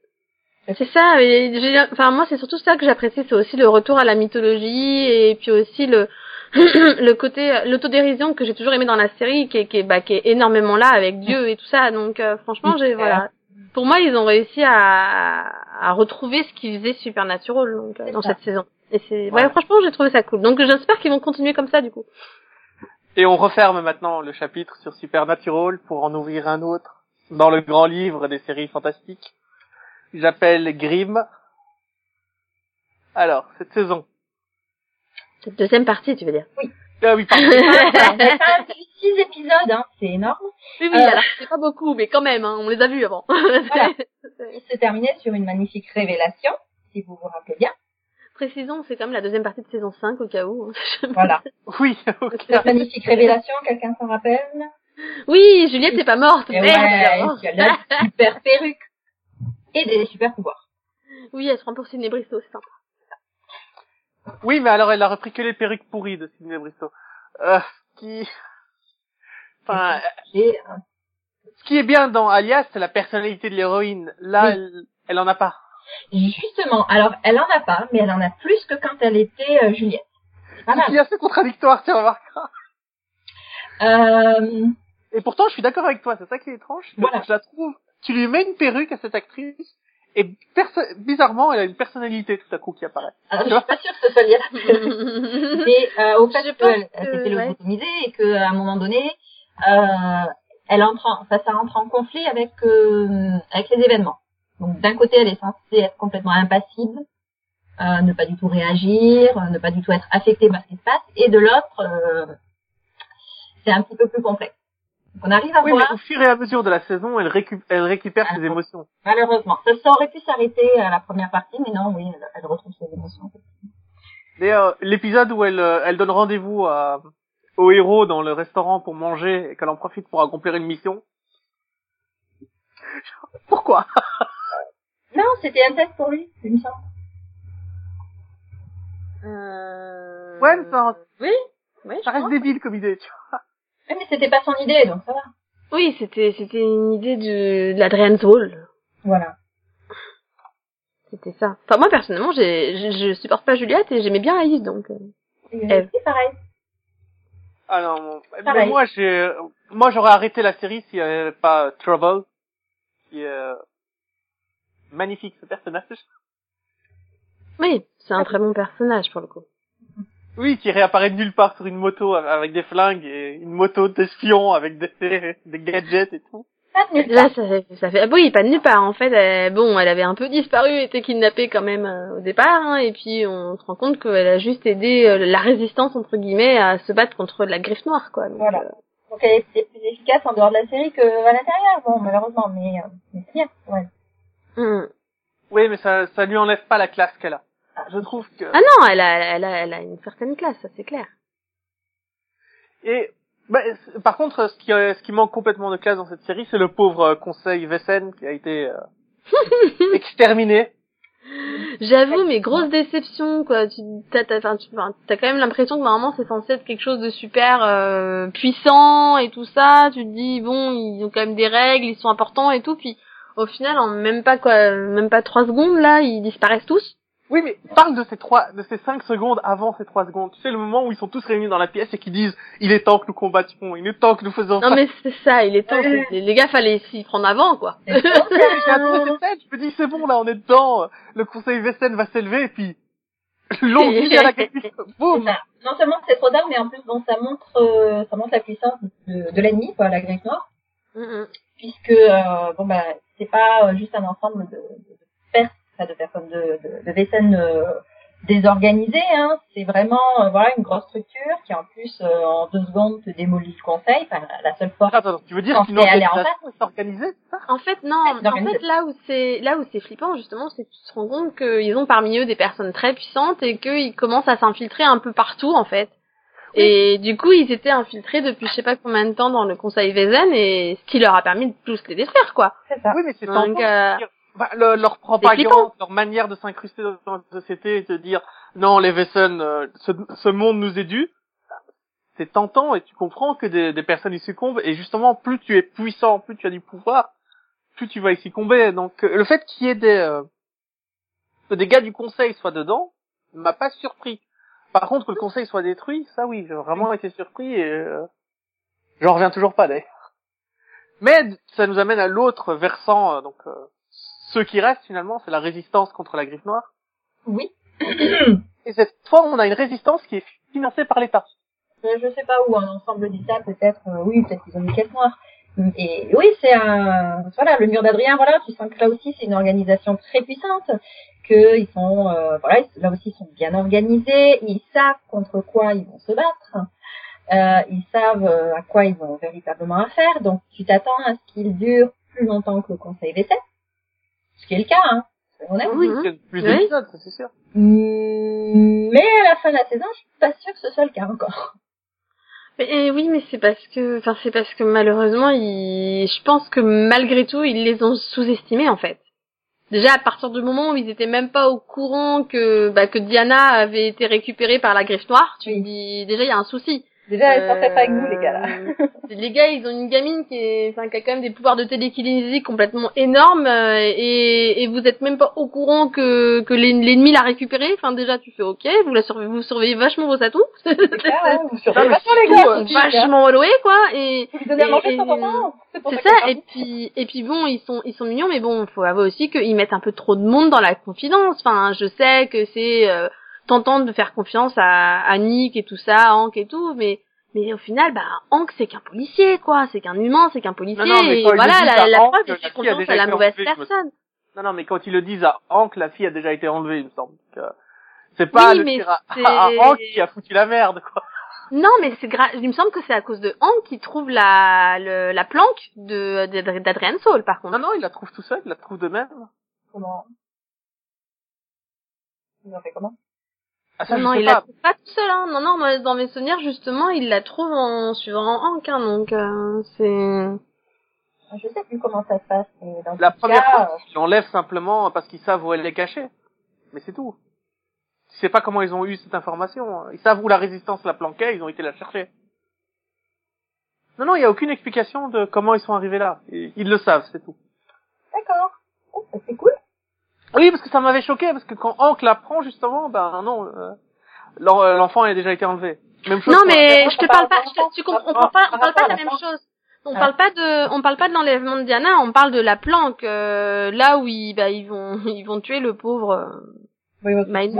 C'est ça, et enfin moi c'est surtout ça que j'apprécie, c'est aussi le retour à la mythologie et puis aussi le le côté l'autodérision que j'ai toujours aimé dans la série qui est, qui est, bah, qui est énormément là avec Dieu et tout ça. Donc euh, franchement, j'ai voilà. Pour moi, ils ont réussi à, à retrouver ce qu'ils faisaient Supernatural donc, euh, dans ça. cette saison. Et c'est Ouais. ouais, franchement, j'ai trouvé ça cool. Donc j'espère qu'ils vont continuer comme ça du coup. Et on referme maintenant le chapitre sur Supernatural pour en ouvrir un autre dans le grand livre des séries fantastiques. J'appelle Grimm. Alors, cette saison. Cette deuxième partie, tu veux dire? Ah oui, pardon. Alors, on a quand même eu six épisodes, hein, c'est énorme. Oui, oui, Euh. alors c'est pas beaucoup, mais quand même, hein, on les a vus avant. Voilà. Il se terminait sur une magnifique révélation, si vous vous rappelez bien. Précisons, c'est quand même la deuxième partie de saison 5 au cas où. Voilà. Oui, ok. Cette magnifique révélation, quelqu'un s'en rappelle? Oui, Juliette n'est pas morte. Et merde, ouais, alors. elle a une super perruque. Et des super pouvoirs. Oui, elle se prend pour Sidney Bristow, c'est sympa. Oui, mais alors elle a repris que les perruques pourries de Sidney Bristow. Euh, ce qui... Enfin, euh, ce qui est bien dans Alias, c'est la personnalité de l'héroïne. Là, Oui. elle, elle en a pas. Justement, alors elle en a pas, mais elle en a plus que quand elle était euh, Juliette. Voilà. C'est assez contradictoire, tu remarqueras. Euh... Et pourtant, je suis d'accord avec toi, c'est ça qui est étrange. Voilà. Je la trouve, tu lui mets une perruque à cette actrice, et bizarrement, elle a une personnalité tout à coup qui apparaît. Alors, je suis pas sûre que ce soit lié à la Mais euh, au fait qu'elle elle s'est fait lobotomiser et qu'à un moment donné, euh, elle entre en, ça, ça entre en conflit avec euh, avec les événements. Donc d'un côté, elle est censée être complètement impassible, euh, ne pas du tout réagir, euh, ne pas du tout être affectée par ce qui se passe, et de l'autre, euh, c'est un petit peu plus complexe. Donc on arrive à oui, voir. Mais au fur et à mesure de la saison, elle, récup elle récupère ses émotions. Malheureusement, ça, ça aurait pu s'arrêter à la première partie, mais non, oui, elle, elle retrouve ses émotions. D'ailleurs, l'épisode où elle, elle donne rendez-vous à, au héros dans le restaurant pour manger et qu'elle en profite pour accomplir une mission. Pourquoi? Non, c'était un test pour lui, c'est une semble. Euh... Ouais, mais ça, Oui, oui. ça reste débile comme idée, tu vois. Mais c'était pas son idée, donc ça va. Oui, c'était c'était une idée de, de l'Adrian's Hall. Voilà. C'était ça. Enfin moi personnellement, j'ai je, je supporte pas Juliette et j'aimais bien Alice donc. euh. C'est pareil. Ah non, bon, mais moi j'ai, moi j'aurais arrêté la série s'il n'y avait pas Trouble, qui est euh, magnifique ce personnage. Oui, c'est un très bon personnage pour le coup. Oui, qui réapparaît de nulle part sur une moto avec des flingues et une moto d'espion avec des, des gadgets et tout. Pas de nulle Là, part. ça fait, ça fait, oui, pas de nulle part. En fait, elle- bon, elle avait un peu disparu, été kidnappée quand même euh, au départ, hein, et puis on se rend compte qu'elle a juste aidé euh, la résistance entre guillemets à se battre contre la griffe noire, quoi. Donc, Voilà. euh, Donc elle est plus efficace en dehors de la série que à l'intérieur, bon, malheureusement, mais, euh, mais c'est bien, ouais. Hum. Oui, mais ça, ça lui enlève pas la classe qu'elle a. Je trouve que. Ah non, elle a, elle a, elle a une certaine classe, ça c'est clair. Et bah, par contre, ce qui, euh, ce qui manque complètement de classe dans cette série, c'est le pauvre euh, conseil Vessen qui a été euh, exterminé. J'avoue, mais grosse déception, quoi. Tu, t'as, t'as, enfin, t'as quand même l'impression que normalement c'est censé être quelque chose de super euh, puissant et tout ça. Tu te dis bon, ils ont quand même des règles, ils sont importants et tout. Puis au final, en même pas quoi, même pas trois secondes là, ils disparaissent tous. Oui, mais parle de ces trois, de ces cinq secondes avant ces trois secondes. Tu sais, le moment où ils sont tous réunis dans la pièce et qui disent, il est temps que nous combattions, il est temps que nous faisons Non ça. mais c'est ça, il est temps. Ouais. que- Les, gars, fallait s'y prendre avant, quoi. Je me dis, c'est bon, là, on est dedans, le conseil Vessen va s'élever et puis, longue vie à la Boum! Non seulement c'est trop tard, mais en plus bon, ça montre, euh, ça montre la puissance de, de l'ennemi, quoi, la Hum, hum. puisque euh, bon bah c'est pas euh, juste un ensemble de, de, de, pers- enfin, de personnes de, de, de vaisselles euh, désorganisées, hein. C'est vraiment euh, voilà une grosse structure qui en plus euh, en deux secondes te démolit le conseil. Enfin la seule fois. Attends, attends, tu veux dire qu'une allé en organisation fait, non. En fait, là où c'est là où c'est flippant justement, c'est que tu te rends compte qu'ils ont parmi eux des personnes très puissantes et qu'ils commencent à s'infiltrer un peu partout en fait. Et du coup, ils étaient infiltrés depuis je sais pas combien de temps dans le Conseil Vezen et ce qui leur a permis de tous les détruire quoi. C'est ça. Oui, mais c'est Donc, euh, bah, le- leur propagande, leur manière de s'incruster dans la société et de dire non, les Vessen, euh, ce, ce monde nous est dû. C'est tentant et tu comprends que des, des personnes y succombent et justement plus tu es puissant, plus tu as du pouvoir, plus tu vas y succomber. Donc euh, le fait qu'il y ait des euh, que des gars du conseil soient dedans m'a pas surpris. Par contre que le conseil soit détruit, ça oui, j'ai vraiment été surpris et euh, j'en reviens toujours pas d'ailleurs. Mais ça nous amène à l'autre versant, euh, donc euh, ceux qui restent finalement, c'est la résistance contre la griffe noire. Oui. Et cette fois, on a une résistance qui est financée par l'État. Je sais pas où un ensemble dit ça, peut-être, euh, oui, peut-être qu'ils ont mis caisse noire. Et oui, c'est un, voilà, le mur d'Adrien, voilà, tu sens que là aussi c'est une organisation très puissante, que ils sont, euh, voilà, ils- là aussi ils sont bien organisés, ils savent contre quoi ils vont se battre, euh, ils savent euh, à quoi ils vont véritablement affaire, donc tu t'attends à ce qu'ils durent plus longtemps que le Conseil V7, ce qui est le cas, hein, honnêtes. Oui. Y a plus Oui. d'épisodes, ça c'est sûr. Mm, Mais à la fin de la saison, je suis pas sûre que ce soit le cas encore. Mais, eh oui, mais c'est parce que, enfin, c'est parce que malheureusement, ils, je pense que malgré tout, ils les ont sous-estimés en fait. Déjà à partir du moment où ils étaient même pas au courant que, bah, que Diana avait été récupérée par la griffe noire, tu Oui. dis déjà il y a un souci. Déjà, elle sortait pas avec nous, les gars, là. Euh, les gars, ils ont une gamine qui, est, enfin, qui a quand même des pouvoirs de télékinésie complètement énormes euh, et, et vous êtes même pas au courant que, que l'ennemi l'a récupérée. Enfin, déjà, tu fais OK, vous la surveillez, vous surveillez vachement vos atouts. Clair, ouais, vous surveillez mais vachement, les gars. super. vachement alloués, quoi. Et, Vous donnez à manger pour C'est ça, et puis et puis bon, ils sont ils sont mignons, mais bon, faut avouer aussi qu'ils mettent un peu trop de monde dans la confidence. Enfin, je sais que c'est euh, tentant de faire confiance à, à Nick et tout ça, Hank et tout, mais mais au final, bah Hank c'est qu'un policier, quoi, c'est qu'un humain, c'est qu'un policier. Non, non, mais et quand ils voilà, le disent la, à la Hank, preuve, la il fait fille a confiance déjà à la été mauvaise enlevée, je me personne. Non, non, mais quand ils le disent à Hank, la fille a déjà été enlevée, il me semble. que C'est pas Oui, le mais tir à, à Hank qui a foutu la merde, quoi. Non, mais c'est gra... il me semble que c'est à cause de Hank qui trouve la le, la planque de d'Adrian Saul, par contre. Non, non, il la trouve tout seul, il la trouve de même. Comment? Ils ont fait comment? Ah, ça, Non, je non, il la pas. trouve pas tout seul, hein. Non, non, moi, dans mes souvenirs, justement, il la trouve en suivant Hank, hein, donc, euh, c'est... Je sais plus comment ça se passe, mais dans La première cas, fois, ils l'enlèvent simplement parce qu'ils savent où elle est cachée. Mais c'est tout. Tu sais pas comment ils ont eu cette information. Ils savent où la résistance la planquait, ils ont été la chercher. Non, non, il y a aucune explication de comment ils sont arrivés là. Ils, ils le savent, c'est tout. d'accord. Oh, bah, c'est cool. Oui, parce que ça m'avait choqué, parce que quand Hank l'apprend, justement, ben non, euh, euh, l'enfant a déjà été enlevé. Même chose Non, mais je te parle pas, pas je te- tu comprends, on parle pas, on Par parle pas de la même chose. On Ah. parle pas de, on parle pas de l'enlèvement de Diana, on parle de la planque, euh, là où ils, bah, ils vont, ils vont tuer le pauvre euh, Meisner.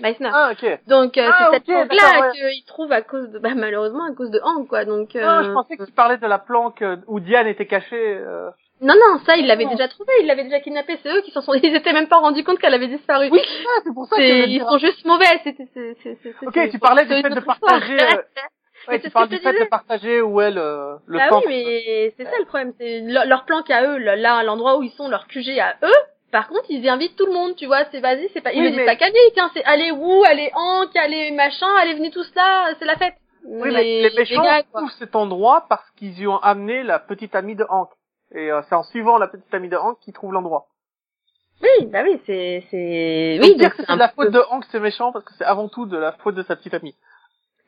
Meisner. Ah, ok. Donc, euh, Ah, c'est cette ok, planque-là d'accord, qu'ils trouvent à cause de, bah, malheureusement, à cause de Hank, quoi, donc, euh... Non, je pensais que tu parlais de la planque euh, où Diane était cachée. euh. Non, non, ça, ils l'avaient Non. déjà trouvé, ils l'avaient déjà kidnappé, c'est eux qui s'en sont, ils étaient même pas rendus compte qu'elle avait disparu. Oui, c'est ça, c'est pour ça que C'est- ils sont juste mauvais, c'était, c'est, c'est, c'est, Ok, c'est- tu parlais c'est du fait de partager, euh, Ouais, c'est tu parles du fait de partager où est le, le Ah oui, mais c'est ça le problème, c'est leur, plan qu'à eux, là, l'endroit où ils sont, leur QG à eux. Par contre, ils invitent tout le monde, tu vois, c'est vas-y, c'est pas, ils mais- pas Nick, hein, c'est allez où, allez Hank, allez machin, allez venez tous là, c'est la fête. Oui, mais les méchants trouvent cet endroit parce qu'ils y ont amené la petite amie de Hank. Et euh, c'est en suivant la petite amie de Hank qu'ils trouvent l'endroit. Oui, bah oui, c'est, c'est, Oui, dire que c'est de la peu- faute de Hank, c'est méchant parce que c'est avant tout de la faute de sa petite amie.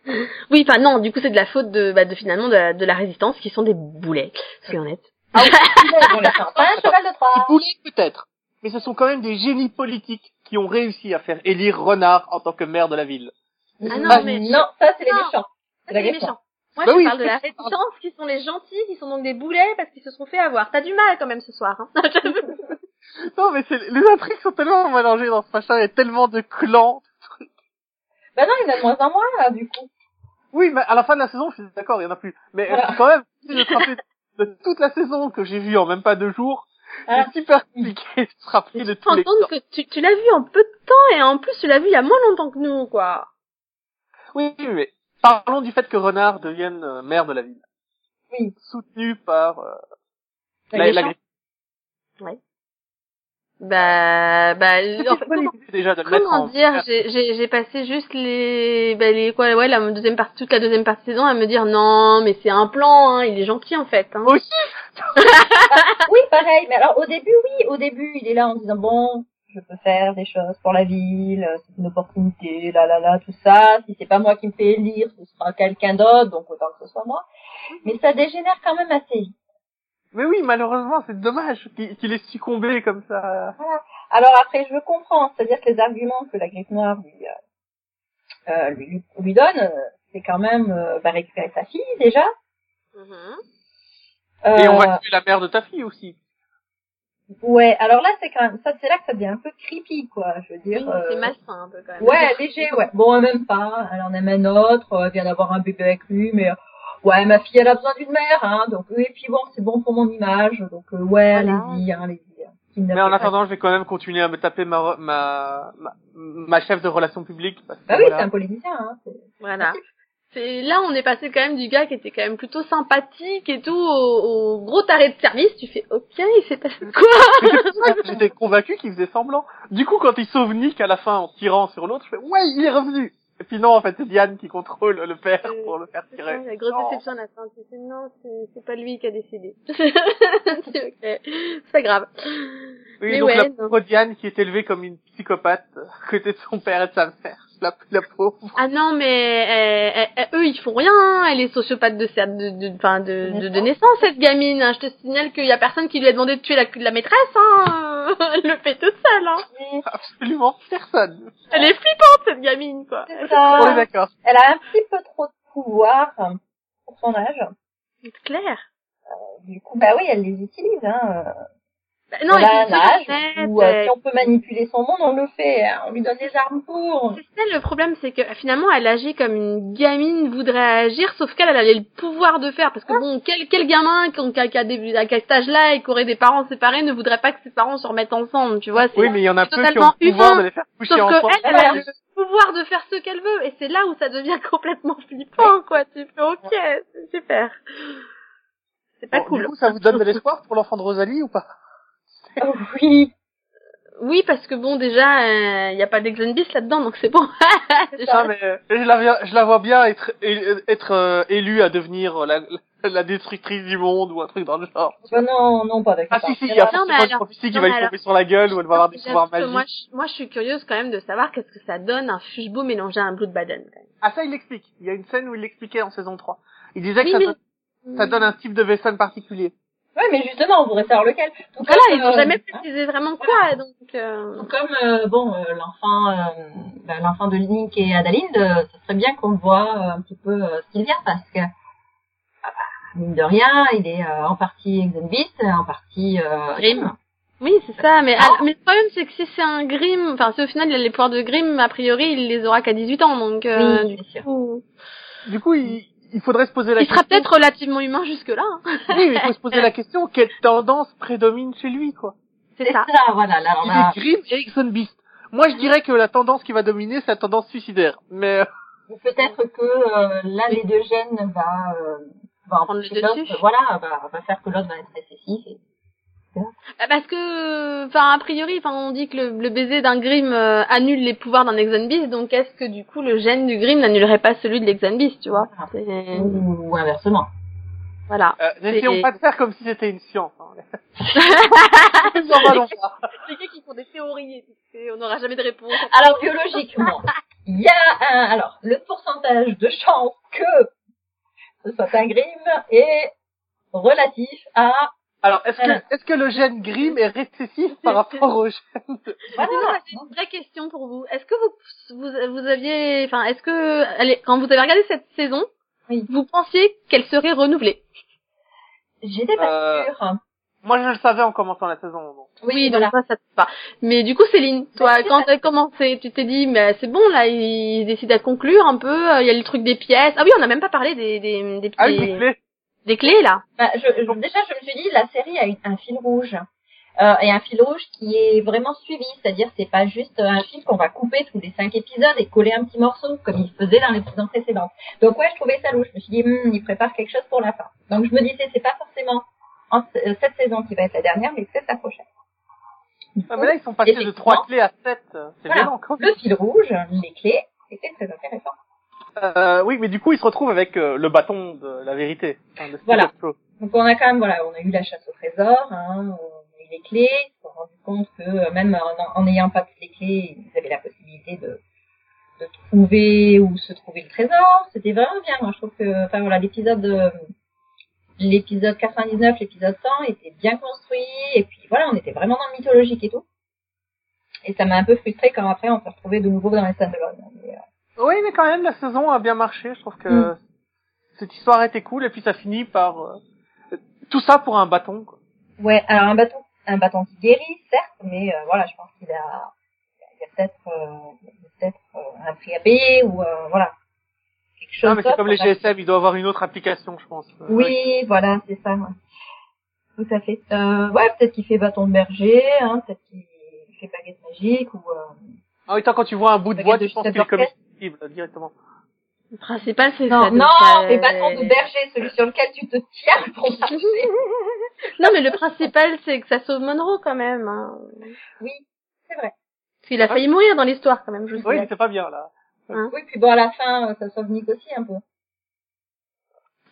Oui, enfin non, du coup c'est de la faute de, bah, de finalement de la, de la résistance qui sont des boulets, soyons honnêtes. Ils vont les. Pas un cheval de Troie. Ils voulaient peut-être, mais ce sont quand même des génies politiques qui ont réussi à faire élire Renard en tant que maire de la ville. Ah non, Ah, mais Non, ça, c'est les méchants. C'est les méchants. Moi, Bah je oui, parle de la résistance qui sont les gentils, qui sont donc des boulets parce qu'ils se sont fait avoir. T'as du mal quand même ce soir. Hein. Non, mais c'est, les intrigues sont tellement mélangées dans ce machin, il y a tellement de clans. Bah non, il y en a de moins en moins, là, du coup. Oui, mais à la fin de la saison, je suis d'accord, il y en a plus. Mais Voilà. quand même, si je te rappelle de toute la saison que j'ai vue en même pas deux jours, Voilà. c'est super compliqué de se rappeler de tous les compte que tu, tu l'as vu en peu de temps et en plus tu l'as vu il y a moins longtemps que nous, quoi. Oui, mais parlons du fait que Renard devienne euh, maire de la ville. Oui. Soutenu par euh, La la, méchante. Bah, bah, en fait, comment, déjà de comment en dire, j'ai, j'ai, j'ai passé juste les, bah, les, quoi, ouais, la deuxième partie, toute la deuxième partie de saison à me dire non, mais c'est un plan, hein, il est gentil en fait, hein. Aussi Oui, pareil. Mais alors, au début, oui, au début, il est là en disant, bon, je peux faire des choses pour la ville, euh, c'est une opportunité, là, là, là, tout ça. Si c'est pas moi qui me fais élire, ce sera quelqu'un d'autre, donc autant que ce soit moi. Mais ça dégénère quand même assez vite. Mais oui, malheureusement, c'est dommage qu'il ait succombé comme ça. Alors après, je comprends, c'est-à-dire que les arguments que la griffe noire lui, euh, euh, lui, lui donne, euh, c'est quand même euh, bah, récupérer sa fille déjà. Mhm. Euh, Et on va tuer la mère de ta fille aussi. Ouais, alors là c'est quand même ça, c'est là que ça devient un peu creepy quoi. Je veux Oui, dire. euh, c'est malsain un peu quand même. Ouais, léger, ouais. Bon, même pas. Elle en aime un autre. euh, Elle vient d'avoir un bébé avec lui, mais euh, ouais, ma fille, elle a besoin d'une mère, hein. Donc oui, et puis bon, c'est bon pour mon image. Donc euh, ouais, Voilà. allez-y, hein, allez-y. hein. Mais en attendant, je vais quand même continuer à me taper ma, re- ma, ma, ma chef de relations publiques. Parce que, Bah oui, voilà. c'est un politicien. Hein. c'est- Voilà. C'est là on est passé quand même du gars qui était quand même plutôt sympathique et tout au, au gros taré de service. Tu fais ok, il s'est passé quoi? J'étais convaincu qu'il faisait semblant. Du coup, quand il sauve Nick à la fin en tirant sur l'autre, je fais ouais, il est revenu. Et puis non, en fait, c'est Diane qui contrôle le père pour le faire tirer. ça, La grosse Non. déception à la fin. Tu sais non, c'est pas lui qui a décidé. c'est ok, c'est pas grave. Oui, Mais donc ouais, la pauvre Diane qui est élevée comme une psychopathe euh, à côté de son père et de sa mère. La, la pauvre. Ah non, mais euh, euh, euh, eux, ils font rien. hein. Elle est sociopathe de, de, de, de, de, de naissance, cette gamine. hein. Je te signale qu'il y a personne qui lui a demandé de tuer la, la maîtresse. Hein. Elle le fait toute seule. Hein. Oui, Absolument personne. Elle est flippante, cette gamine, quoi. c'est On est ça. d'accord. Elle a un petit peu trop de pouvoir euh, pour son âge. C'est clair. Du coup, bah oui, elle les utilise. Hein. Bah, non, elle a et puis, un âge où euh, si on peut manipuler son monde, on le fait. hein. On lui donne les armes pour. C'est ça le problème, c'est que finalement elle agit comme une gamine voudrait agir, sauf qu'elle elle a le pouvoir de faire. Parce que bon, quel, quel gamin qui, qui a, qui a des, à cet âge-là et qui aurait des parents séparés ne voudrait pas que ses parents se remettent ensemble, tu vois Oui, mais il y en a peu qui ont le pouvoir humain. de les faire coucher Sauf que ensemble. elle, elle a le pouvoir de faire ce qu'elle veut, et c'est là où ça devient complètement flippant, quoi. Tu fais ok, c'est super. C'est pas Bon, cool. Du coup, ça vous donne de l'espoir pour l'enfant de Rosalie ou pas? Oh, oui. Oui, parce que bon, déjà, il n'y a pas d'Exenbis là-dedans, donc c'est bon. Ah, mais euh, je la, vois- je la vois bien être, être euh, élue à devenir euh, la, la destructrice du monde ou un truc dans le genre. Bah non, non, pas d'accord. Ah si, si, il y a forcément une alors- prophétie qui va lui alors- tomber sur la gueule ou elle va avoir des pouvoirs magiques. Moi, je, moi, je suis curieuse quand même de savoir qu'est-ce que ça donne un fushbo mélangé à un Bloodbaden. Ah ça, il l'explique. Il y a une scène où il l'expliquait en saison 3. Il disait que ça, mais- donne, ça donne un type de vaisseau particulier. Oui, mais justement, on voudrait savoir lequel. Tout Voilà, comme, ils n'ont euh, jamais précisé vraiment quoi, donc... euh, Comme euh, bon, euh, l'enfant, euh, bah, l'enfant de Link et Adalinde, euh, ce serait bien qu'on voit euh, un petit peu euh, ce qu'il vient parce que ah bah, mine de rien, il est euh, en partie Exenbeast, en partie euh, Grimm. Oui, c'est ça, mais, Ah. ah, mais le problème c'est que si c'est un Grimm, enfin si au final il a les pouvoirs de Grimm, a priori il les aura qu'à 18 ans, donc euh, Oui, du coup... Du coup, il, il faudrait se poser la Il sera question. peut-être relativement humain jusque-là, hein. Oui, mais il faut se poser la question quelle tendance prédomine chez lui, quoi. c'est ça. ça, voilà. Là, on Il a est Grimm et Exxon Beast. Moi, je dirais que la tendance qui va dominer, c'est la tendance suicidaire. Mais euh, peut-être que euh, l'un des deux gènes va euh, va Prendre le dessus. voilà, va, va faire que l'autre va être récessif. Et... Bah, parce que, enfin, a priori, enfin, on dit que le, le baiser d'un Grimm euh, annule les pouvoirs d'un Exonbeast, donc est-ce que du coup le gène du Grimm n'annulerait pas celui de l'Exonbeast, tu vois? Ah. Ou, ou inversement. Voilà. euh, n'essayons pas de faire comme si c'était une science. Hein. C'est quelqu'un qui font des théories, on n'aura jamais de réponse. Alors biologiquement, il y a un alors le pourcentage de chance que ce soit un Grimm est relatif à Alors, est-ce que, est-ce que le gène Grimm est récessif par rapport au gène de- voilà. J'ai une vraie question pour vous. Est-ce que vous, vous, vous aviez, enfin, est-ce que, allez, quand vous avez regardé cette saison, Oui. vous pensiez qu'elle serait renouvelée? J'étais pas Euh, sûre. Moi, je le savais en commençant la saison. donc. Oui, donc voilà. ça, ça te pas. Mais du coup, Céline, toi, Mais c'est quand t'as commencé, tu t'es dit, mais c'est bon, là, ils décident à conclure un peu, euh, il y a le truc des pièces. Ah oui, on n'a même pas parlé des, des, des petits, Ah oui, les clés. Des clés, là. Bah, je, je- déjà, je me suis dit, la série a une- un fil rouge. Euh, et un fil rouge qui est vraiment suivi, c'est-à-dire c'est pas juste un fil qu'on va couper tous les cinq épisodes et coller un petit morceau comme il faisait dans les saisons précédentes. Donc ouais, je trouvais ça louche. Je me suis dit, hmm, il prépare quelque chose pour la fin. Donc je me disais, c'est pas forcément en, euh, cette saison qui va être la dernière, mais peut-être la prochaine. Ah, mais là, ils sont passés de. 3 clés à 7. C'est Voilà. même. le fil rouge, les clés, c'était très intéressant. Euh, oui, mais du coup, ils se retrouvent avec euh, le bâton de la vérité. De Voilà. Donc on a quand même, voilà, on a eu la chasse au trésor, hein, on a eu les clés, ils se sont rendus compte que euh, même en en n'ayant pas toutes les clés, ils avaient la possibilité de, de trouver où se trouvait le trésor. C'était vraiment bien, moi je trouve que, enfin voilà, l'épisode euh, l'épisode 99, l'épisode 100 était bien construit, et puis voilà, on était vraiment dans le mythologique et tout. Et ça m'a un peu frustré quand après on s'est retrouvé de nouveau dans les standalone. Mais, euh, Oui, mais quand même, la saison a bien marché. Je trouve que Mm. cette histoire était cool. Et puis, ça finit par... euh, tout ça pour un bâton, quoi. Ouais, alors un bâton, un bâton qui guérit, certes, mais euh, voilà, je pense qu'il a, il y a peut-être, euh, peut-être euh, un prix à payer ou euh, voilà quelque chose. Non, mais c'est comme les. GSM, il doit avoir une autre application, je pense. Oui, ouais. voilà, c'est ça. ouais. Tout à fait. Euh, ouais, peut-être qu'il fait bâton de berger, hein, peut-être qu'il fait baguette magique ou. Euh... En même temps, quand tu vois un bout de bois, tu penses qu'il est d'orchestre. Directement. Le principal, c'est Non, ça, non, euh, mais bâton de berger, celui sur lequel tu te tiens pour marcher. Non, mais le principal, c'est que ça sauve Monroe, quand même, hein. oui, c'est vrai. Parce qu'il a failli mourir dans l'histoire, quand même, je Oui, sais. il était pas bien, là. Oui, puis bon, à la fin, euh, ça sauve Nick aussi un peu.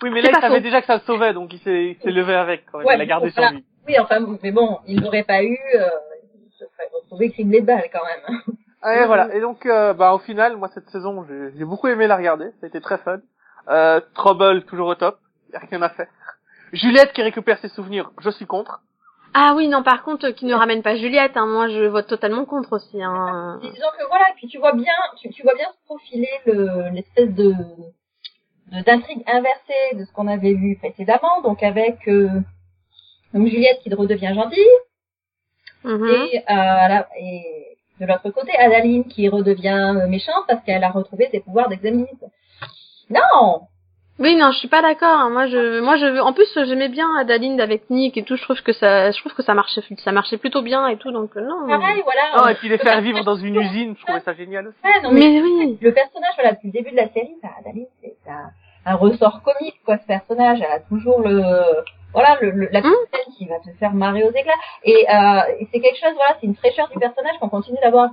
Oui, mais C'est là, il pas savait faux. déjà que ça le sauvait, donc il s'est il s'est levé avec, quand même. Ouais, il a gardé voilà. sur lui. Oui, enfin, mais bon, il l'aurait pas eu, euh, il se serait retrouvé criblé de balles quand même. Ah, et voilà. Et donc, euh, bah, au final, moi, cette saison, j'ai j'ai beaucoup aimé la regarder. Ça a été très fun. Euh, Trouble, toujours au top. Y a rien à faire. Juliette qui récupère ses souvenirs, je suis contre. Ah oui, non, par contre, qui ne ramène pas Juliette, hein, moi je vote totalement contre aussi. Hein. Disons que voilà, et puis tu vois bien, tu, tu vois bien se profiler le l'espèce de de- d'intrigue inversée de ce qu'on avait vu précédemment, donc avec euh, donc Juliette qui redevient gentille Mhm. et, euh, la- et de l'autre côté Adaline qui redevient euh, méchante parce qu'elle a retrouvé ses pouvoirs d'exaministe. Non, Oui, non, je suis pas d'accord. hein. Moi, je, moi, je, en plus, j'aimais bien Adaline avec Nick et tout. Je trouve que ça, je trouve que ça marchait, ça marchait plutôt bien et tout. Donc euh, non. pareil, voilà. Euh, et puis les faire vivre dans une usine, je trouvais ça génial aussi. ouais, non, mais Mais oui. le personnage, voilà, depuis le début de la série, ça, Adaline, c'est un, un ressort comique, quoi, ce personnage. Elle a toujours le, voilà, le, le- la scène qui va te faire marrer aux éclats. Et, euh, et c'est quelque chose, voilà, c'est une fraîcheur du personnage qu'on continue d'avoir.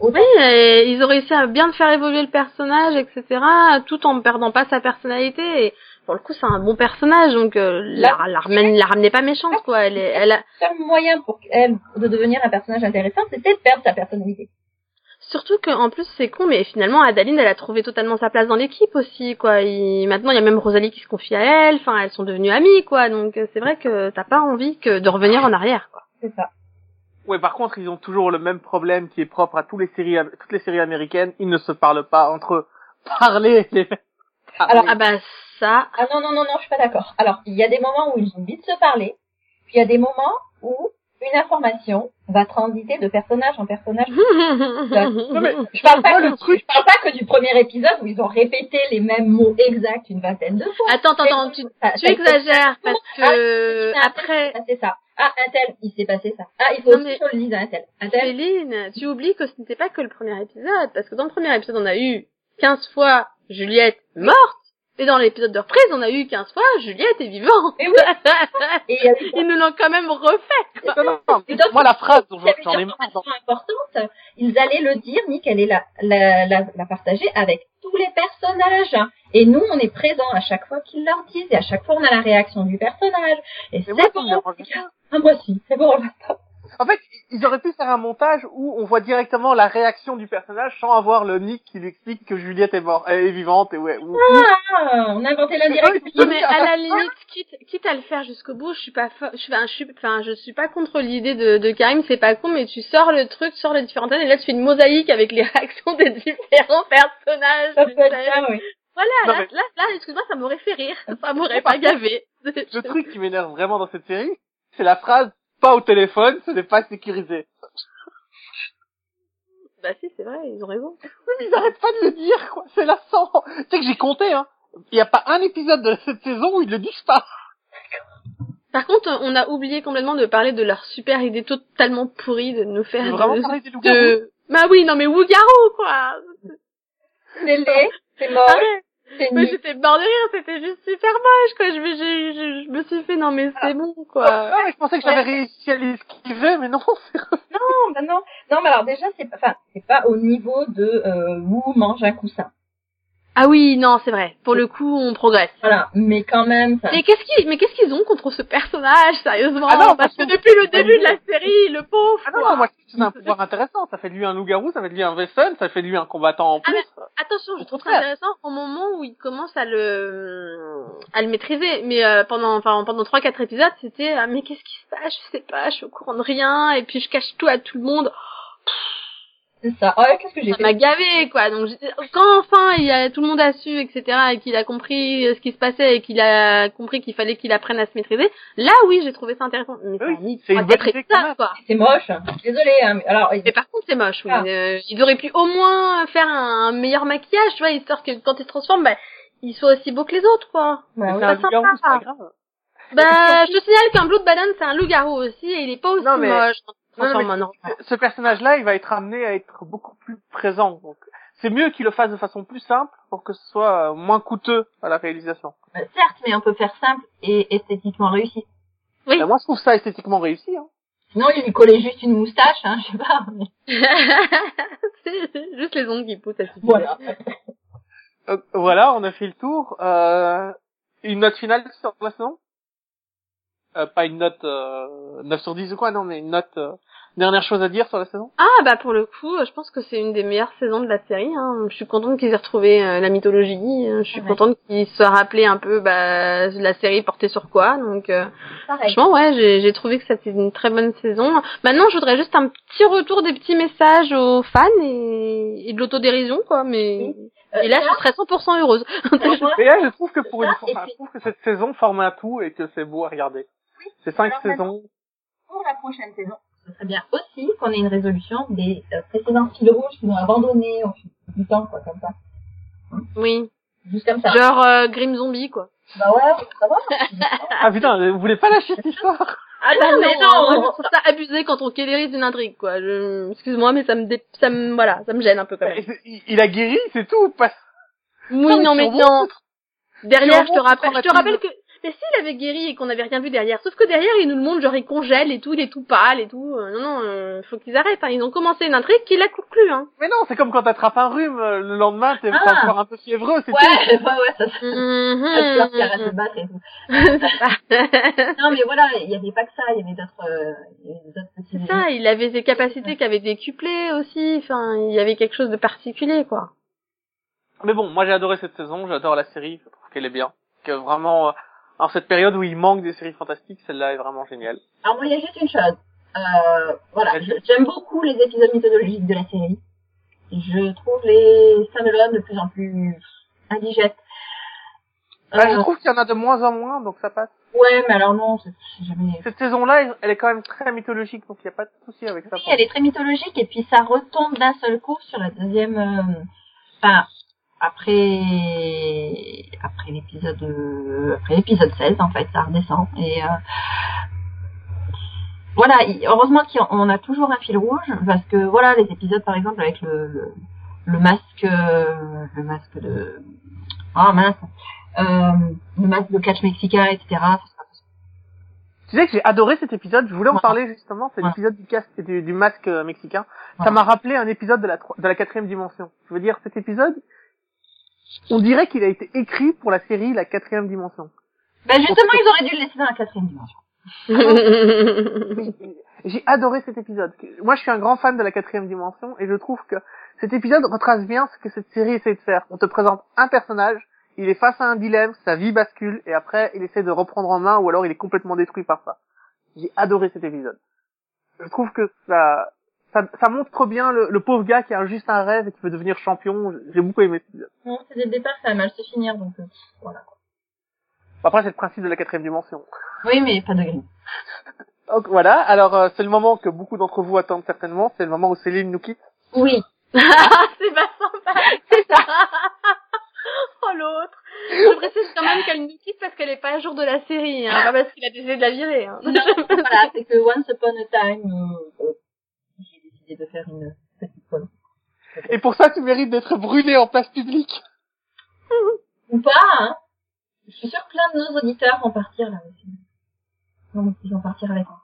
Oui, et ils ont réussi à bien faire évoluer le personnage, etc., tout en perdant pas sa personnalité. Et pour le coup, c'est un bon personnage, donc euh, la, la, ramène- la ramenez pas méchante, quoi. Elle, est, elle a, le seul moyen pour elle de devenir un personnage intéressant, c'était de perdre sa personnalité. Surtout que en plus c'est con, mais finalement Adaline elle a trouvé totalement sa place dans l'équipe aussi quoi. Il- Maintenant il y a même Rosalie qui se confie à elle, enfin elles sont devenues amies quoi. Donc euh, c'est vrai que t'as pas envie que de revenir en arrière quoi. C'est ça. Ouais, par contre, ils ont toujours le même problème qui est propre à tous les séries, toutes les séries américaines. Ils ne se parlent pas entre eux. Parler, les. Alors, Ah bah ça. Ah non, non, non, non, je suis pas d'accord. Alors, il y a des moments où ils ont envie de se parler, puis il y a des moments où une information va transiter de personnage en personnage. mais- Je parle pas que, le truc- je parle pas que du premier épisode où ils ont répété les mêmes mots exacts une vingtaine de fois. Attends, attends, attends, tu, Ça- tu ça- exagères parce Ah, que s'est après, passé ça. Ah, un tel, il s'est passé ça. Ah, il faut Non, aussi mais- que je le dise à un tel. Un tel. Céline, tu oublies que ce n'était pas que le premier épisode, parce que dans le premier épisode on a eu 15 fois Juliette morte, et dans l'épisode de reprise on a eu 15 fois Juliette est vivante. Et oui. Et il y a eu Ils nous l'ont quand même refait. Non, non, non, Et donc, moi, la phrase dont j'en ai marre. importante, ils allaient le dire, Nick allait la, la, la, la partager avec tous les personnages. Et nous, on est présents à chaque fois qu'ils leur disent, et à chaque fois, on a la réaction du personnage. Et c'est bon. Ah, moi aussi, c'est bon, basta. En fait, ils auraient pu faire un montage où on voit directement la réaction du personnage sans avoir le Nick qui lui explique que Juliette est morte, est vivante et ouais. ou- Ah, on a inventé l'indirect. Oui, Non mais à la limite, quitte, quitte à le faire jusqu'au bout, je suis pas, fo- je suis, enfin, je suis, enfin, je suis pas contre l'idée de, de Karim, c'est pas con, mais tu sors le truc, tu sors les différentes scènes, et là tu fais une mosaïque avec les réactions des différents personnages. Ça peut être oui. Voilà, Non, là, mais- là, là, excuse-moi, ça m'aurait fait rire, ça m'aurait pas gavé. Le truc qui m'énerve vraiment dans cette série, c'est la phrase pas au téléphone, ce n'est pas sécurisé. Bah si, c'est vrai, ils ont raison. Oui, mais ils arrêtent pas de le dire, quoi. C'est lassant. Tu sais que j'ai compté, hein. Il n'y a pas un épisode de cette saison où ils le disent pas. Par contre, on a oublié complètement de parler de leur super idée totalement pourrie de nous faire vraiment de, des loups-garous. de... Bah oui, non mais Wougarou, quoi C'est laid, c'est Arrête. Nul. j'étais mort de rire, c'était juste super moche, quoi. Je, me- j'ai- je, je me suis fait, non, mais c'est bon, quoi. Ah, mais je pensais que j'avais réussi à l'esquiver, mais non, c'est Non, bah non. Non, mais alors déjà, c'est pas, enfin, c'est pas au niveau de, euh, Wu mange un coussin. Ah oui, non, c'est vrai. Pour le coup, on progresse. Voilà. Mais quand même, ça, Mais qu'est-ce qu'ils, mais qu'est-ce qu'ils ont contre ce personnage, sérieusement? Ah non, Parce que depuis le début de la série, le pauvre, Ah non, moi, c'est un pouvoir intéressant. Ça fait de lui un loup-garou, ça fait de lui un vaisseau, ça fait de lui un combattant en Ah, plus. Attention, je trouve ça intéressant au moment où il commence à le, à le maîtriser. Mais euh, pendant, enfin, pendant trois, quatre épisodes, c'était, ah, mais qu'est-ce qui se passe? Je sais pas, je suis au courant de rien, et puis je cache tout à tout le monde. C'est ça. Ah ouais, qu'est-ce que j'ai ça fait m'a gavé quoi donc quand enfin il y a tout le monde a su etc et qu'il a compris ce qui se passait et qu'il a compris qu'il fallait qu'il apprenne à se maîtriser là oui j'ai trouvé ça intéressant mais ça a Oui, c'est une bonne idée quoi C'est moche. Désolée. Hein. mais Alors, mais par contre c'est moche oui. Ah. Euh, ils auraient pu au moins faire un meilleur maquillage tu vois histoire que quand ils se transforment bah il soit aussi beau que les autres quoi bah, C'est pas sympa. grave. bah je te signale qu'un Blood Banane c'est un loup-garou aussi et il est pas aussi Non, mais- moche se Non, non, transforme mais en enfant. ce personnage-là, il va être amené à être beaucoup plus présent. Donc, c'est mieux qu'il le fasse de façon plus simple pour que ce soit euh, moins coûteux à la réalisation. Euh, certes, mais on peut faire simple et esthétiquement réussi. Oui. Et moi, je trouve ça esthétiquement réussi. Hein. Sinon, il lui collait juste une moustache, hein, je sais pas. mais c'est juste les ongles qui poussent à. Voilà. Euh, voilà, on a fait le tour. Euh, une note finale sur la saison euh, Pas une note euh, 9 sur 10 ou quoi, non, mais une note euh, Dernière chose à dire sur la saison? Ah bah pour le coup, je pense que c'est une des meilleures saisons de la série. Hein. Je suis contente qu'ils aient retrouvé euh, la mythologie. Je suis Ouais. contente qu'ils se soient rappelé un peu bah, la série portait sur quoi. Donc euh, franchement, ouais, j'ai j'ai trouvé que c'était une très bonne saison. Maintenant, je voudrais juste un petit retour des petits messages aux fans et, et de l'autodérision, quoi. Mais Euh, et là, je serais 100% heureuse. Et là, je trouve que pour une fois, je trouve que cette saison forme un tout et que c'est beau à regarder. C'est cinq Alors, saisons. pour la prochaine saison, ce serait bien aussi qu'on ait une résolution des euh, précédents fils rouges qui ont abandonné au fil du temps, quoi, comme ça. oui, Juste comme ça. genre euh, Grim Zombie, quoi. Bah ouais, ça va. Ah putain, vous voulez pas lâcher cette histoire? Ah non, mais non. non, je trouve ça abusé quand on kélérise une intrigue, quoi. Je... Excuse-moi, mais ça me, dé... ça me, voilà, ça me gêne un peu quand même. Il a guéri, c'est tout. Pas... Oui, non, mais non. Derrière, je te rappelle, je te rappelle que, mais s'il avait guéri et qu'on n'avait rien vu derrière, sauf que derrière, il nous le montre, genre, il congèle et tout, il est tout pâle et tout. Euh, non, non, euh, faut qu'ils arrêtent, hein. Ils ont commencé une intrigue qui la conclut, hein. Mais non, c'est comme quand t'attrapes un rhume, euh, le lendemain, t'es Ah. encore un peu fiévreux, c'est tout. Ouais, ouais, ouais, ça, ça, ça arrête de battre et tout. Non, mais voilà, il y avait pas que ça, il y avait d'autres, euh. C'est ça, il avait des capacités qui avaient décuplé aussi, enfin, il y avait quelque chose de particulier, quoi. Mais bon, moi j'ai adoré cette saison, j'adore la série, je trouve qu'elle est bien. Que vraiment, euh, en cette période où il manque des séries fantastiques, celle-là est vraiment géniale. Alors moi, il y a juste une chose. Euh, voilà, j'aime beaucoup les épisodes mythologiques de la série. Je trouve les stand de plus en plus indigestes. Bah, Euh, je trouve qu'il y en a de moins en moins, donc ça passe. Ouais, mais alors non, c'est jamais. Cette saison-là, elle- elle est quand même très mythologique, donc il n'y a pas de souci avec ça. Oui, elle est très mythologique et puis ça retombe d'un seul coup sur la deuxième. euh, Enfin, après après l'épisode euh, après l'épisode 16 en fait, ça redescend et euh, voilà. il- Heureusement qu'on a toujours un fil rouge parce que voilà les épisodes par exemple avec le le, le masque euh, le masque de ah mince euh, le masque de catch mexicain etc. Tu sais que j'ai adoré cet épisode, je voulais en Ouais. parler justement, c'est Ouais. l'épisode du casque et du, du masque mexicain. Ça m'a rappelé un épisode de la, de la quatrième dimension. Je veux dire, cet épisode, on dirait qu'il a été écrit pour la série La quatrième dimension. Ben justement ils auraient dû le laisser dans la quatrième dimension. J'ai adoré cet épisode. Moi, je suis un grand fan de la quatrième dimension et je trouve que cet épisode retrace bien ce que cette série essaie de faire. On te présente un personnage, il est face à un dilemme, sa vie bascule et après, il essaie de reprendre en main ou alors il est complètement détruit par ça. J'ai adoré cet épisode. Je trouve que ça, ça, ça montre bien le, le pauvre gars qui a juste un rêve et qui veut devenir champion. J'ai beaucoup aimé cet épisode. Non, c'est dès le départ, ça va mal se finir, donc euh, voilà. Après, c'est le principe de la quatrième dimension. Oui, mais pas de gris. Donc voilà, alors euh, c'est le moment que beaucoup d'entre vous attendent certainement, c'est le moment où Céline nous quitte. Oui. Ah, c'est pas sympa. C'est ça. oh l'autre. Je précise quand même qu'elle nous quitte parce qu'elle est pas à jour de la série, hein, pas parce qu'il a décidé de la virer. Hein. Non, voilà, c'est que Once Upon a Time, euh, décidé de faire une petite pause. Et pour ça, tu mérites d'être brûlé en place publique. Ou pas, hein. Je suis sûre que plein de nos auditeurs vont partir là aussi. Non, ils vont partir avec moi.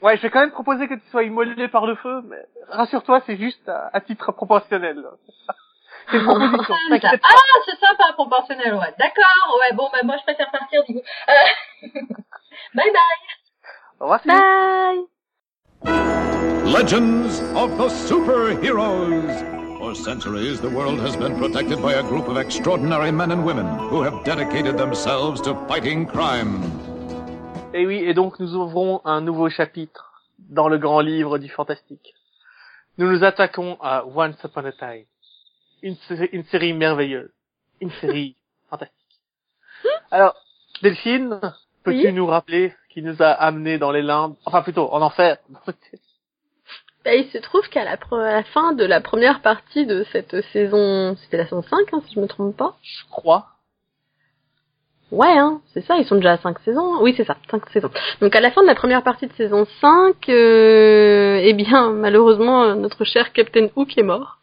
Ouais, je vais quand même proposer que tu sois immolé par le feu, mais rassure-toi, c'est juste à, à titre proportionnel. C'est une proposition. pas. Ah, c'est sympa, proportionnel, ouais. D'accord, ouais, bon, bah, moi, je préfère partir, du coup. Euh... bye bye. Au revoir. Bye. Legends of the Superheroes. For centuries, the world has been protected by a group of extraordinary men and women who have dedicated themselves to fighting crime. Et oui, et donc nous ouvrons un nouveau chapitre dans le grand livre du fantastique. Nous nous attaquons à Once Upon a Time. Une série, une série merveilleuse. Une série fantastique. Alors, Delphine, peux-tu Oui nous rappeler ce qui nous a amenés dans les limbes, enfin plutôt en enfer Bah, il se trouve qu'à la, la fin de la première partie de cette saison, c'était la saison 5, hein, si je me trompe pas. Je crois. Ouais, hein, c'est ça, ils sont déjà à 5 saisons. Oui, c'est ça, 5 saisons. Donc à la fin de la première partie de saison 5, euh, eh bien, malheureusement, notre cher Captain Hook est mort.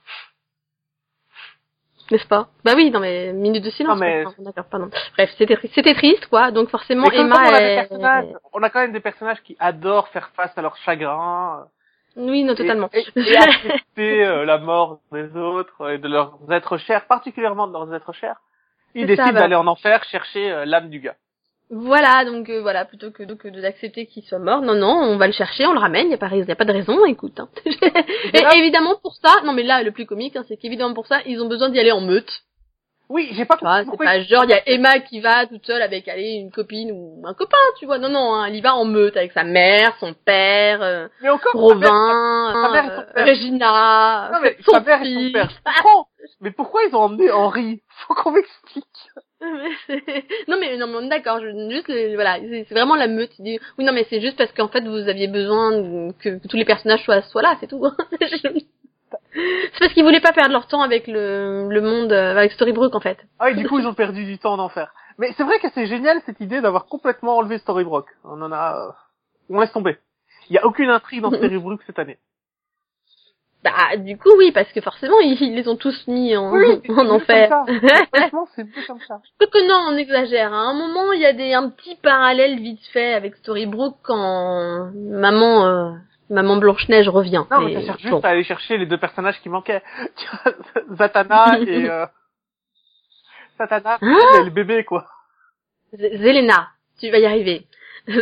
N'est-ce pas? Bah oui, dans mes minutes de silence. Non, mais- D'accord, pardon. Bref, c'était tri- c'était triste, quoi. Donc forcément, Mais Emma on, a des est... personnages, on a quand même des personnages qui adorent faire face à leur chagrin. Oui, non, et- totalement. Et, et accepter euh, la mort des autres et de leurs êtres chers, particulièrement de leurs êtres chers. Ils décident bah. d'aller en enfer chercher euh, l'âme du gars. Voilà, donc euh, voilà, plutôt que, que d'accepter qu'il soit mort, non, non, on va le chercher, on le ramène, il n'y a, pas y a pas de raison, écoute. Hein. et là- évidemment pour ça, non mais là, le plus comique, hein, c'est qu'évidemment pour ça, ils ont besoin d'y aller en meute. Oui, j'ai pas compris c'est pourquoi. pas genre, il y a Emma qui va toute seule avec, allez, une copine ou un copain, tu vois. Non, non, hein, elle y va en meute avec sa mère, son père, euh, Mais encore, sa mère- Robin, sa mère euh. Regina, Non, mais son sa mère et son père. Mais pourquoi ils ont emmené Henri? Faut qu'on m'explique. C'est- non mais non mais on est d'accord juste le- voilà c'est c'est vraiment la meute oui non mais c'est juste parce qu'en fait vous aviez besoin que, que tous les personnages soient soient là c'est tout c'est parce qu'ils voulaient pas perdre leur temps avec le le monde euh, avec Storybrooke en fait Ah et du coup ils ont perdu du temps en enfer. Mais c'est vrai que c'est génial cette idée d'avoir complètement enlevé Storybrooke. On en a, euh, on laisse tomber. Il y a aucune intrigue dans Storybrooke cette année. bah du coup oui parce que forcément ils, ils les ont tous mis en, c'est en enfer. Franchement, c'est comme ça. que non on exagère à un moment il y a des un petit parallèle vite fait avec Storybrooke quand maman euh, maman Blanche Neige revient Non, mais ça bon. juste à aller chercher les deux personnages qui manquaient. Zatanna et euh... Zatanna Hein et le bébé quoi. Zelena, tu vas y arriver.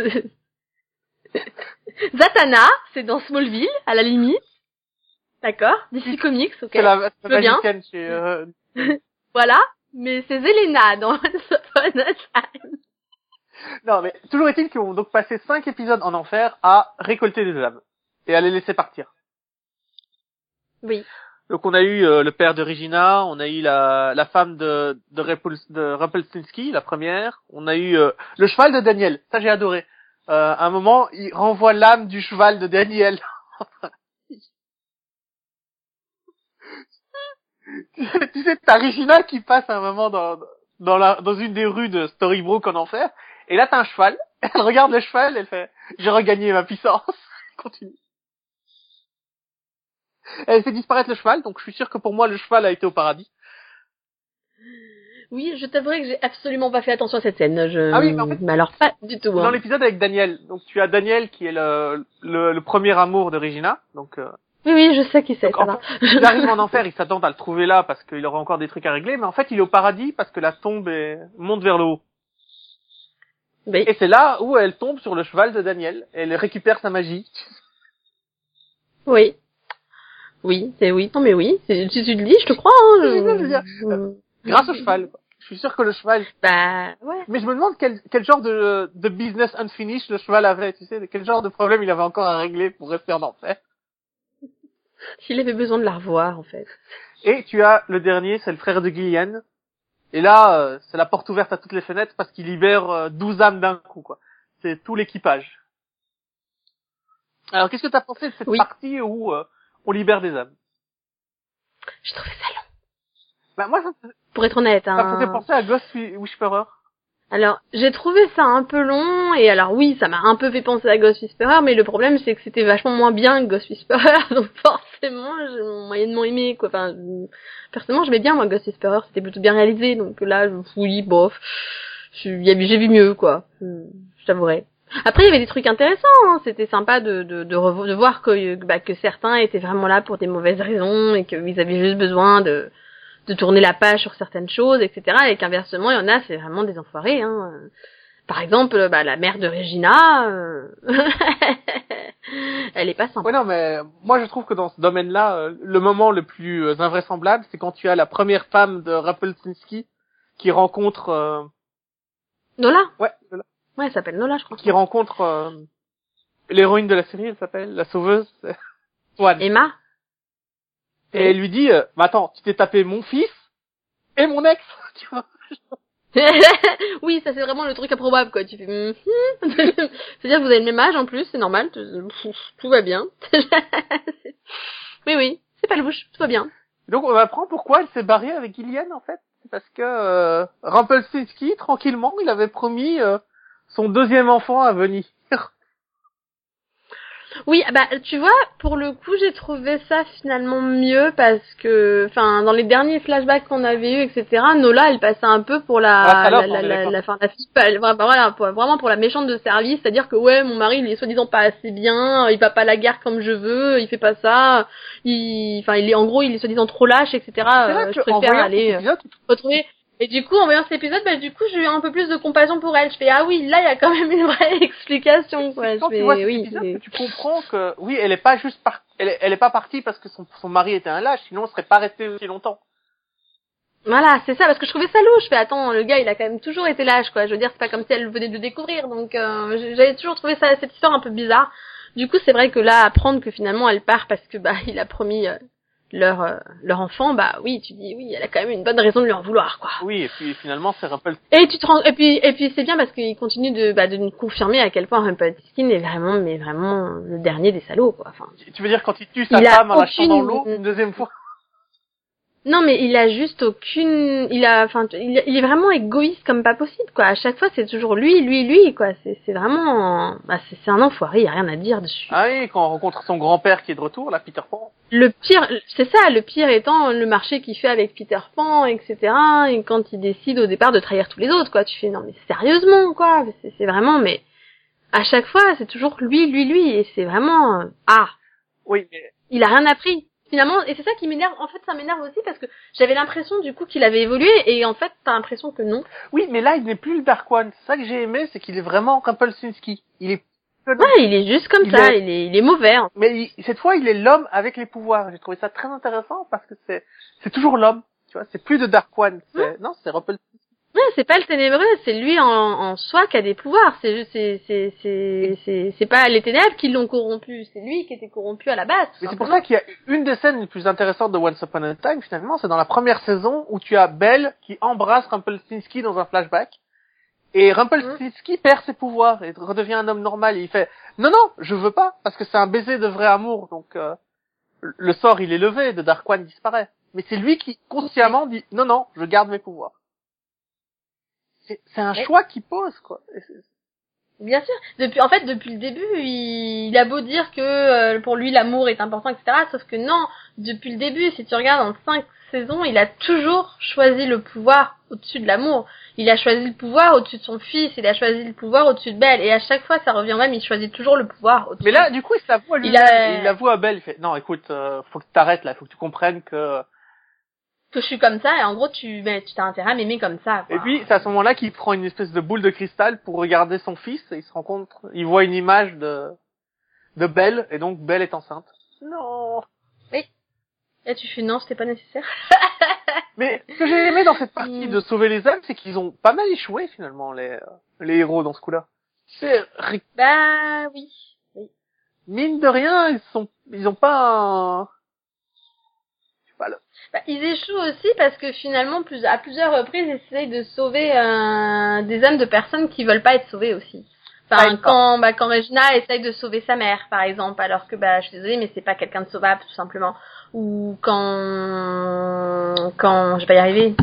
Zatanna, c'est dans Smallville, à la limite. D'accord DC Comics, ok. C'est la, la bien. chez. Euh... Voilà. Mais c'est Zelena dans. Non, mais toujours est-il qu'ils ont donc passé cinq épisodes en enfer à récolter des âmes et à les laisser partir. Oui. Donc on a eu euh, le père de Regina, on a eu la, la femme de de, Repul- de Rumpelstiltskin, la première, on a eu euh, le cheval de Daniel, ça j'ai adoré. Euh, à un moment, il renvoie l'âme du cheval de Daniel. tu sais, t'as Regina qui passe à un moment dans dans la dans une des rues de Storybrooke en enfer, et là t'as un cheval. Elle regarde le cheval, elle fait j'ai regagné ma puissance. Continue. Elle fait disparaître le cheval, donc je suis sûr que pour moi le cheval a été au paradis. Oui, je t'avouerai que j'ai absolument pas fait attention à cette scène. Je... Ah oui, mais en fait- alors pas du tout. Dans Hein. l'épisode avec Daniel, donc tu as Daniel qui est le, le, le premier amour de Regina, donc euh, Oui, oui, je sais qui c'est, il arrive en enfer, il s'attend à le trouver là parce qu'il aura encore des trucs à régler, mais en fait il est au paradis parce que la tombe est... monte vers le haut. Oui. Et c'est là où elle tombe sur le cheval de Daniel, elle récupère sa magie. Oui. Oui, c'est oui. Non mais oui, tu le dis, je te crois. Hein. Je dire, Mm. Grâce au cheval. quoi. Je suis sûr que le cheval... Bah ouais. Mais je me demande quel, quel genre de, de business unfinished le cheval avait, tu sais, quel genre de problème il avait encore à régler pour rester en enfer. S'il avait besoin de la revoir en fait. Et tu as le dernier, c'est le frère de Gillian. Et là, euh, c'est la porte ouverte à toutes les fenêtres parce qu'il libère euh, 12 âmes d'un coup, quoi. C'est tout l'équipage. Alors, qu'est-ce que t'as pensé de cette Oui. partie où euh, on libère des âmes Je trouvais ça long. Bah moi, ça, me- Pour être honnête, ça me faisait hein. penser à Ghost Whisperer. Alors, j'ai trouvé ça un peu long, et alors oui, ça m'a un peu fait penser à Ghost Whisperer, mais le problème c'est que c'était vachement moins bien que Ghost Whisperer, donc forcément, j'ai moyennement aimé, quoi. Enfin, personnellement, j'aimais bien, moi, Ghost Whisperer, c'était plutôt bien réalisé, donc là, je- bof, je- y a- j'ai vu mieux, quoi. Je je t'avouerai. Après, il y avait des trucs intéressants, hein. c'était sympa de, de, de, revo- de voir que, bah, que certains étaient vraiment là pour des mauvaises raisons, et qu'ils avaient juste besoin de, de tourner la page sur certaines choses, etc. Et qu'inversement, il y en a, c'est vraiment des enfoirés. Hein. Par exemple, bah, la mère de Regina, euh, elle est pas sympa. Ouais, non, mais moi, je trouve que dans ce domaine-là, euh, le moment le plus euh, invraisemblable, c'est quand tu as la première femme de Rumpelstiltskin qui rencontre... euh, Nola? Ouais, de la- Ouais, elle s'appelle Nola, je crois. qui rencontre euh, l'héroïne de la série, elle s'appelle, la sauveuse, Swan. Et, Emma elle lui dit, euh, bah attends, tu t'es tapé mon fils et mon ex, tu vois. oui, ça c'est vraiment le truc improbable, quoi. Tu fais... mhm. C'est-à-dire que vous avez le même âge en plus, c'est normal, tout, va bien. Mais oui, c'est pas louche, tout va bien. Donc on apprend pourquoi elle s'est barrée avec Gillian en fait. C'est parce que euh, Rumpelstiltskin, tranquillement, il avait promis euh, son deuxième enfant à venir. Oui, bah tu vois, pour le coup, j'ai trouvé ça finalement mieux parce que, enfin, dans les derniers flashbacks qu'on avait eu, etc., Nola, elle passait un peu pour la, Ah, la, la, la, la, fille, voilà, pour- vraiment pour la méchante de service, c'est-à-dire que ouais, mon mari, il est soi-disant pas assez bien, il va pas à la guerre comme je veux, il fait pas ça, il, enfin, il est, en gros, il est soi-disant trop lâche, etc. Là euh, je préfère aller euh, épisode, retrouver Et du coup, en voyant cet épisode, bah, du coup, j'ai eu un peu plus de compassion pour elle. Je fais, ah oui, là, il y a quand même une vraie explication, quoi. Quand tu vois cet oui, épisode tu comprends que, oui, elle est pas juste par... elle, est, elle est pas partie parce que son, son mari était un lâche, sinon elle serait pas restée aussi longtemps. Voilà, c'est ça, parce que je trouvais ça louche. Je fais, attends, le gars, il a quand même toujours été lâche, quoi. Je veux dire, c'est pas comme si elle venait de le découvrir. Donc, euh, j'avais toujours trouvé ça, cette histoire un peu bizarre. Du coup, c'est vrai que là, apprendre que finalement, elle part parce que, bah, il a promis euh, leur, euh, leur enfant, bah oui, tu dis, oui, elle a quand même une bonne raison de lui en vouloir, quoi. Oui, et puis finalement, c'est Rumpel... Et tu te rends, et puis, et puis c'est bien parce qu'il continue de, bah, de nous confirmer à quel point Rumpelstiltskin est vraiment, mais vraiment le dernier des salauds, quoi. Enfin, Tu veux dire quand il tue sa Il femme en la jetant dans aucune- l'eau une deuxième fois? Non, mais il a juste aucune, il a, enfin, il, il est vraiment égoïste comme pas possible, quoi. À chaque fois, c'est toujours lui, lui, lui, quoi. C'est, c'est vraiment, bah, c'est, c'est un enfoiré. Y a rien à dire dessus. Ah oui, quand on rencontre son grand-père qui est de retour, là, Peter Pan. Le pire, c'est ça, le pire étant le marché qu'il fait avec Peter Pan, etc. Et quand il décide au départ de trahir tous les autres, quoi. Tu fais, non, mais sérieusement, quoi. C'est, vraiment, mais à chaque fois, c'est toujours lui, lui, lui, et c'est vraiment, ah, Oui, mais il a rien appris. Finalement, et c'est ça qui m'énerve. En fait, ça m'énerve aussi parce que j'avais l'impression du coup qu'il avait évolué et en fait, t'as l'impression que non. oui, mais là, il n'est plus le Dark One. C'est ça que j'ai aimé, c'est qu'il est vraiment Rumpelstiltskin. Il est Ouais, il est juste comme Il ça. est- Il est, il est mauvais. hein. Mais il- cette fois, il est l'homme avec les pouvoirs. J'ai trouvé ça très intéressant parce que c'est c'est toujours l'homme. Tu vois, c'est plus de Dark One. C'est non, c'est Rumpelstiltskin. Ouais, c'est pas le ténébreux, c'est lui en, en soi qui a des pouvoirs. C'est juste, c'est, c'est, c'est, c'est, c'est pas les ténèbres qui l'ont corrompu. C'est lui qui était corrompu à la base. Mais c'est pour ça qu'il y a une des scènes les plus intéressantes de Once Upon a Time, finalement, c'est dans la première saison où tu as Belle qui embrasse Rumpelstiltskin dans un flashback. Et Rumpelstiltskin perd ses pouvoirs et redevient un homme normal. Et il fait non non, je veux pas parce que c'est un baiser de vrai amour. Donc euh, le sort il est levé, de Dark One disparaît. Mais c'est lui qui consciemment dit non non, je garde mes pouvoirs. C'est c'est un Ouais. choix qu'il pose quoi. Bien sûr. Depuis, en fait, depuis le début, il, il a beau dire que euh, pour lui l'amour est important, etc. Sauf que non, depuis le début, si tu regardes en cinq saisons, il a toujours choisi le pouvoir au-dessus de l'amour. Il a choisi le pouvoir au-dessus de son fils, il a choisi le pouvoir au-dessus de Belle. Et à chaque fois, ça revient même, il choisit toujours le pouvoir au-dessus. Mais là, du coup, il s'avoue à lui, Il a- il avoue à Belle, il fait non écoute, euh, faut que t'arrêtes là, faut que tu comprennes que que je suis comme ça, et en gros, tu, ben, tu t'as intérêt à m'aimer comme ça. Quoi. Et puis, c'est à ce moment-là qu'il prend une espèce de boule de cristal pour regarder son fils, et il se rend compte, il voit une image de, de Belle, et donc Belle est enceinte. Non! Et tu fais non, c'était pas nécessaire. Mais, ce que j'ai aimé dans cette partie Mm. de sauver les âmes, c'est qu'ils ont pas mal échoué, finalement, les, les héros dans ce coup-là. C'est, bah oui. mine de rien, ils sont, ils ont pas un, je sais pas, le- Bah, ils échouent aussi parce que finalement, plus, à plusieurs reprises, ils essayent de sauver euh, des âmes de personnes qui veulent pas être sauvées aussi. Par Enfin, exemple. quand, bah, quand Regina essaye de sauver sa mère, par exemple, alors que, bah, je suis désolée, mais c'est pas quelqu'un de sauvable, tout simplement. Ou quand, quand, je vais y arriver,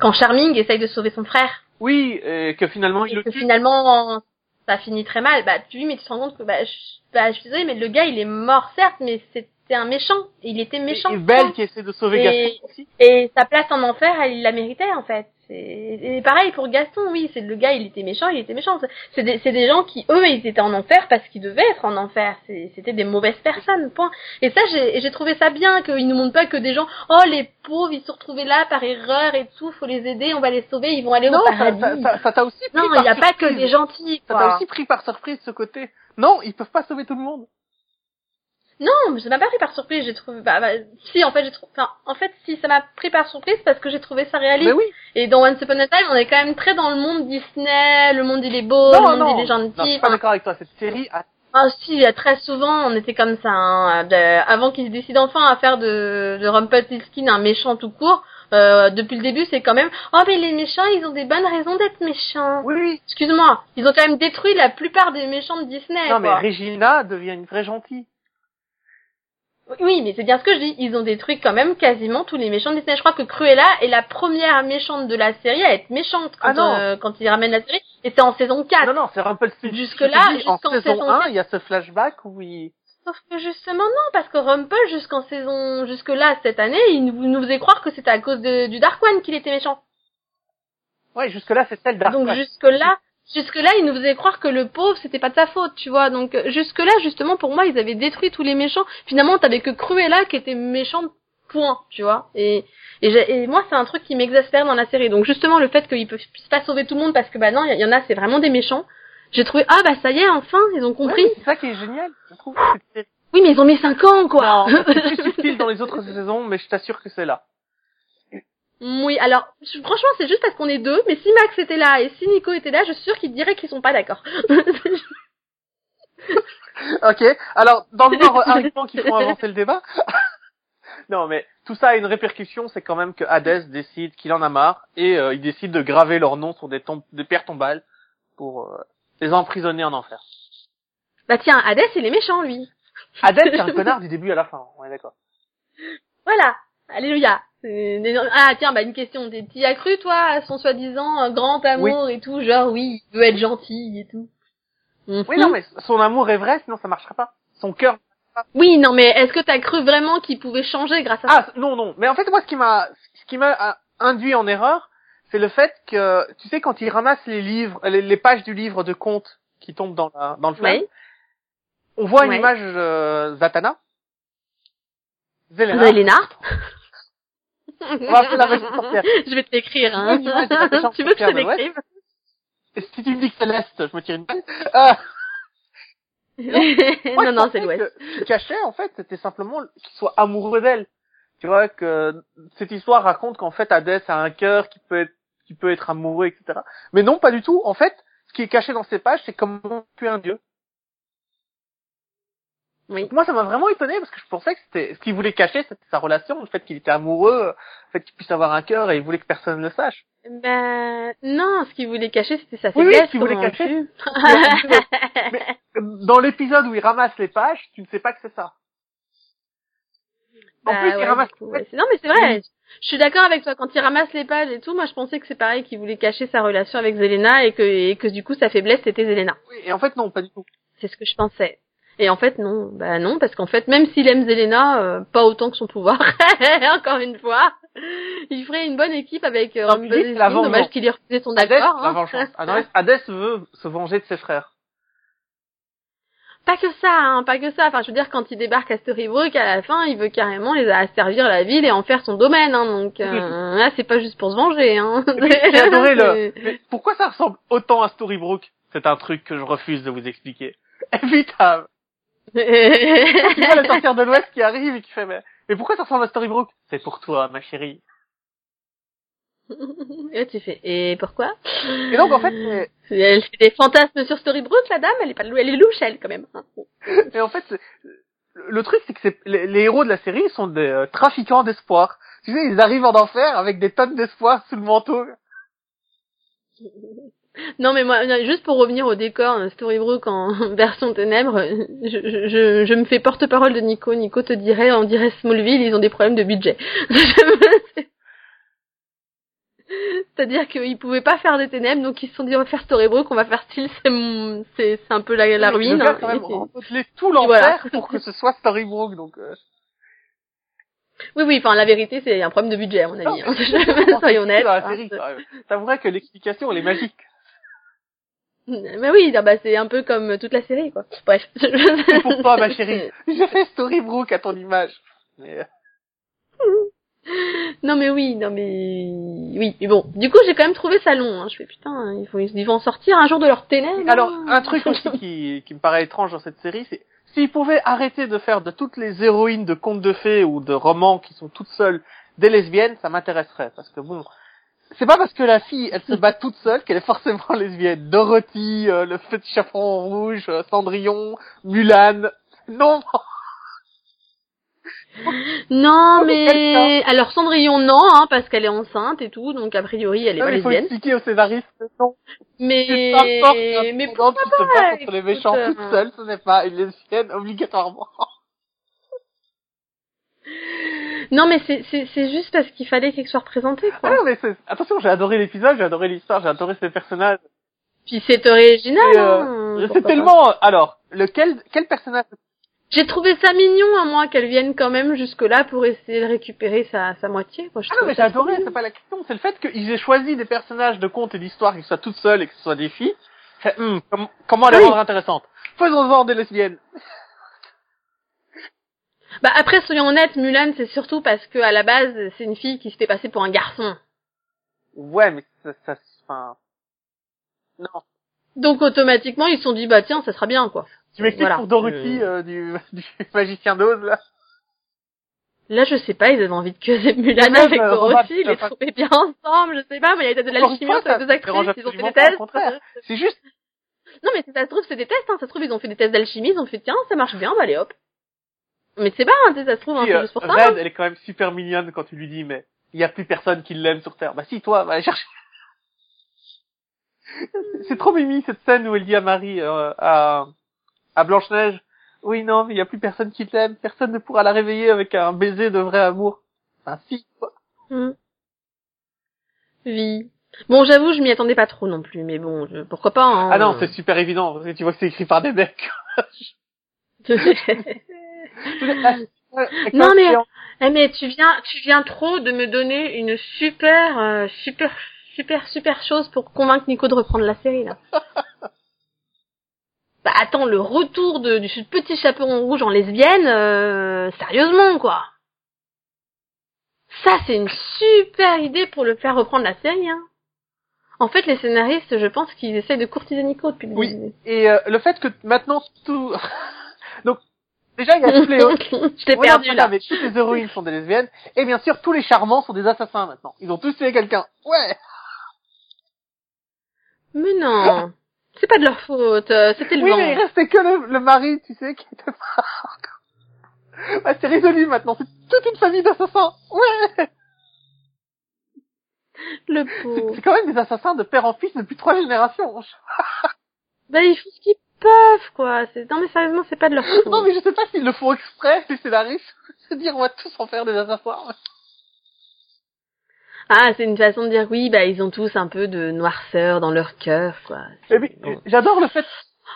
quand Charming essaye de sauver son frère, oui, et que finalement, il et le que tue. finalement, ça finit très mal, bah, tu, mais tu te rends compte que, bah, je, bah, je suis désolée, mais le gars, il est mort, certes, mais c'était un méchant. Il était méchant. Et Belle qui essaie de sauver Et- Gaston aussi. Et sa place en enfer, elle la méritait en fait. C'est- Et pareil pour Gaston, oui, c'est le gars, il était méchant, il était méchant. C'est- C'est des, c'est des gens qui, eux, ils étaient en enfer parce qu'ils devaient être en enfer. C'est- C'était des mauvaises personnes, point. Et ça, j'ai trouvé ça bien qu'ils nous montrent pas que des gens, oh les pauvres, ils se sont retrouvés là par erreur et tout, faut les aider, on va les sauver, ils vont aller Non, au paradis. ça, t'a aussi pris non, il n'y a pas que surprise. des gentils, Ça t'a aussi pris par surprise ce côté. Non, ils peuvent pas sauver tout le monde. Non, mais ça m'a pas pris par surprise, j'ai trouvé, bah, bah, si, en fait, j'ai trouvé, enfin, en fait, si, ça m'a pris par surprise parce que j'ai trouvé ça réaliste. Mais oui. Et dans Once Upon a Time, on est quand même très dans le monde Disney, le monde il est beau, non, le monde non. il est Non, je gentil. suis pas d'accord avec toi. Cette série a ah si, très souvent, on était comme ça. Hein, avant qu'il se décide enfin à faire de, de Rumpelstiltskin un méchant tout court, euh, depuis le début, c'est quand même oh mais les méchants, ils ont des bonnes raisons d'être méchants. Oui, oui. Excuse-moi, ils ont quand même détruit la plupart des méchants de Disney. Non, mais. Regina devient une vraie gentille. Oui, mais c'est bien ce que je dis. Ils ont détruit quand même quasiment tous les méchants de Disney. Je crois que Cruella est la première méchante de la série à être méchante quand, Ah non. euh, quand ils ramènent la série. Et c'est en saison 4. Non, non, c'est Rumpelstiltskin. Jusque-là, jusqu'en saison saison 1, il y a ce flashback où il... Sauf que justement non, parce que Rumple jusqu'en saison, jusque là cette année, il nous, nous faisait croire que c'était à cause de, du Dark One qu'il était méchant. Ouais, jusque-là, c'est celle Dark Donc One. Jusque là, jusque là, il nous faisait croire que le pauvre c'était pas de sa faute, tu vois. Donc jusque là, justement pour moi, ils avaient détruit tous les méchants. Finalement, t'avais que Cruella qui était méchante point, tu vois. Et et, et moi c'est un truc qui m'exaspère dans la série. Donc justement le fait qu'ils puissent pas sauver tout le monde parce que bah non, il y, y en a c'est vraiment des méchants. J'ai trouvé ah bah ça y est enfin ils ont compris. Ouais, c'est ça qui est génial, je trouve. Oui mais ils ont mis 5 ans quoi. C'est plus subtil dans les autres saisons, mais je t'assure que c'est là. Oui alors franchement c'est juste parce qu'on est deux. Mais si Max était là et si Nico était là, je suis sûre qu'ils diraient qu'ils sont pas d'accord. Ok, alors dans le genre argument qui font avancer le débat. non, mais tout ça a une répercussion, c'est quand même que Hades décide qu'il en a marre et euh, il décide de graver leur nom sur des, tombes, des pierres tombales pour euh, les emprisonner en enfer. bah tiens Hades il est méchant lui. Hades c'est un connard du début à la fin, on est d'accord. Voilà, alléluia. Ah tiens, bah une question, t'y as cru toi à son soi-disant euh, grand amour et tout, genre oui, il veut être gentil et tout. Oui, Mhm. non, mais son amour est vrai, sinon ça marcherait pas. Son cœur. Oui, non mais est-ce que t'as cru vraiment qu'il pouvait changer grâce à ça? Ah non, non. Mais en fait, moi, ce qui m'a, ce qui m'a euh, induit en erreur, c'est le fait que, tu sais, quand il ramasse les livres, les, les pages du livre de contes qui tombent dans la, dans le flamme, Oui. on voit une image euh, Zatanna. Zelena. On va appeler la méchante sorcière. Je vais te l'écrire, hein. Tu veux que je te l'écrive si tu me dis que Céleste, je me tire une balle. Ah, Non, non, c'est l'Ouest. Ce cachait, en fait, c'était simplement qu'il soit amoureux d'elle. Tu vois, que cette histoire raconte qu'en fait, Hadès a un cœur qui peut être, qui peut être amoureux, etc. Mais non, pas du tout. En fait, ce qui est caché dans ces pages, c'est comment tuer un dieu. Oui. Donc moi, ça m'a vraiment étonné parce que je pensais que c'était, ce qu'il voulait cacher, c'était sa relation, le fait qu'il était amoureux, le fait qu'il puisse avoir un cœur et il voulait que personne ne le sache. Ben, non, ce qu'il voulait cacher, c'était sa Oui, oui, faiblesse. ce qu'il voulait cacher, Dans l'épisode où il ramasse les pages, tu ne sais pas que c'est ça. En Bah plus, il ramasse coup, ouais. Non, mais c'est vrai. Je suis d'accord avec toi. Quand il ramasse les pages et tout, moi, je pensais que c'est pareil, qu'il voulait cacher sa relation avec Zelena et que, et que du coup, sa faiblesse, c'était Zelena. Oui, et en fait, non, pas du tout. C'est ce que je pensais. Et en fait, non. Bah non, parce qu'en fait, même s'il aime Zelena, euh, pas autant que son pouvoir, encore une fois, il ferait une bonne équipe avec euh, Zezine. Dommage qu'il ait refusé son Hadès, accord. la hein. Hadès veut se venger de ses frères. Pas que ça, hein, pas que ça. Enfin, je veux dire, quand il débarque à Storybrooke, à la fin, il veut carrément les asservir la ville et en faire son domaine. Hein, donc euh, là, c'est pas juste pour se venger. Hein. J'ai adoré le... Mais pourquoi ça ressemble autant à Storybrooke C'est un truc que je refuse de vous expliquer. T'as tu vois le sorcière de l'Ouest qui arrive et qui fait mais, mais pourquoi ça ressemble à Storybrooke? C'est pour toi, ma chérie. et tu fais. Et pourquoi? Et donc en fait, Elle fait des fantasmes sur Storybrooke, la dame. Elle est pas, elle est louche, elle, quand même. hein. et en fait, le truc c'est que les héros de la série sont des euh, trafiquants d'espoir. Tu sais, ils arrivent en enfer avec des tonnes d'espoir sous le manteau. Non, mais moi, non, juste pour revenir au décor euh, Storybrooke en version ténèbres, euh, je, je, je, me fais porte-parole de Nico. Nico te dirait, on dirait Smallville, ils ont des problèmes de budget. C'est-à-dire qu'ils pouvaient pas faire des ténèbres, donc ils se sont dit, on va faire Storybrooke, on va faire style, c'est mon- c'est c'est un peu la, la ruine. gars, hein. quand même, Et c'est- tout l'enfer voilà. pour que ce soit Storybrooke. Donc euh, Oui, oui, enfin, la vérité, c'est un problème de budget, à mon avis. Non, hein. Soyons honnêtes. la hein. même. T'avouerais que l'explication elle est magique. Mais oui, non, bah, c'est un peu comme toute la série, quoi. Bref. C'est pour toi, ma chérie. Je fais Storybrooke à ton image. Mais, euh, Non mais oui, non mais oui, mais bon. Du coup, j'ai quand même trouvé ça long. Hein. Je fais putain, il faut ils vont sortir un jour de leur ténèbres. Alors, un truc aussi qui, qui me paraît étrange dans cette série, c'est s'ils pouvaient arrêter de faire de toutes les héroïnes de contes de fées ou de romans qui sont toutes seules des lesbiennes, ça m'intéresserait. Parce que bon, c'est pas parce que la fille, elle se bat toute seule qu'elle est forcément lesbienne. Dorothy, euh, le petit chaperon rouge, euh, Cendrillon, Mulan. Non, Non Oh, mais alors Cendrillon non, hein, parce qu'elle est enceinte et tout, donc a priori elle est Non, pas mais il faut lesbienne. expliquer aux scénaristes que non. Mais pas forte, mais pourquoi qui se bat pas, contre les méchants euh, toute seule, ce n'est pas une lesbienne obligatoirement. Non mais c'est juste parce qu'il fallait qu'elle soit représentée Ah quoi. non, mais c'est, attention, j'ai adoré l'épisode, j'ai adoré l'histoire, j'ai adoré ces personnages. Puis c'est original. Et, euh, hein, c'est tellement, alors, lequel, quel personnage? J'ai trouvé ça mignon à moi qu'elle vienne quand même jusque là pour essayer de récupérer sa sa moitié. Je Ah non, mais j'ai adoré, c'est pas la question, c'est le fait qu'ils aient choisi des personnages de contes et d'histoires qui soient toutes seules et que ce soient des filles. Hum, com- comment les rendre intéressantes Faisons-en des lesbiennes. Bah après, soyons honnêtes, Mulan, c'est surtout parce que à la base, c'est une fille qui se fait passer pour un garçon. Ouais, mais ça, ça, enfin, non. Donc automatiquement, ils se sont dit, bah tiens, ça sera bien, quoi. Tu m'expliques Voilà. pour Dorothy Euh. euh, du, du magicien d'Oz là Là, je sais pas, ils avaient envie de que Mulan même, avec euh, Dorothy, ils les enfin- trouvaient bien ensemble, je sais pas, mais il y a de l'alchimie entre les ça deux actrices, ils ont fait des tests. C'est juste, Non, mais si ça se trouve, c'est des tests, hein. Ça se trouve, ils ont fait des tests d'alchimie, ils ont fait, tiens, ça marche bien, bah allez hop. Mais c'est pas, hein, tu sais, ça se trouve, hein, si, c'est euh, juste pour ça. Red, elle est quand même super mignonne quand tu lui dis, mais il y a plus personne qui l'aime sur Terre. Bah si, toi, va chercher. C'est trop mimi cette scène où elle dit à Marie, euh, à, à Blanche-Neige, oui, non, mais il y a plus personne qui l'aime, personne ne pourra la réveiller avec un baiser de vrai amour. Bah si, quoi. Hmm. Oui. Bon, j'avoue, je m'y attendais pas trop non plus, mais bon, je- pourquoi pas, hein. Ah non, c'est super évident, parce que tu vois que c'est écrit par des mecs. Non, mais- Eh mais tu viens, tu viens trop de me donner une super, euh, super, super, super chose pour convaincre Nico de reprendre la série là. bah attends, le retour de, du petit chaperon rouge en lesbienne, euh, sérieusement quoi. Ça c'est une super idée pour le faire reprendre la série. Hein. En fait, les scénaristes, je pense qu'ils essayent de courtiser Nico depuis le Oui. début. Et euh, le fait que maintenant tout... Donc, déjà, il y a les... je l'ai Ouais, perdu là. mais toutes les héroïnes sont des lesbiennes. Et bien sûr, tous les charmants sont des assassins maintenant. Ils ont tous tué quelqu'un. Ouais Mais non, c'est pas de leur faute. euh, C'était le Oui, vent. mais il restait que le, le mari, tu sais, qui était pas... Ouais, c'est résolu maintenant. C'est toute une famille d'assassins. Ouais Le C'est pauvre. c'est quand même des assassins de père en fils depuis trois générations. Bah, ils font ce qu'ils peuvent, quoi. C'est... Non, mais sérieusement, c'est pas de leur faute. Non, mais je sais pas s'ils le font exprès, les scénaristes. Se dire, on va tous en faire des assassins. Ah, c'est une façon de dire, oui, bah, ils ont tous un peu de noirceur dans leur cœur, quoi. Et puis, Bon. j'adore le fait...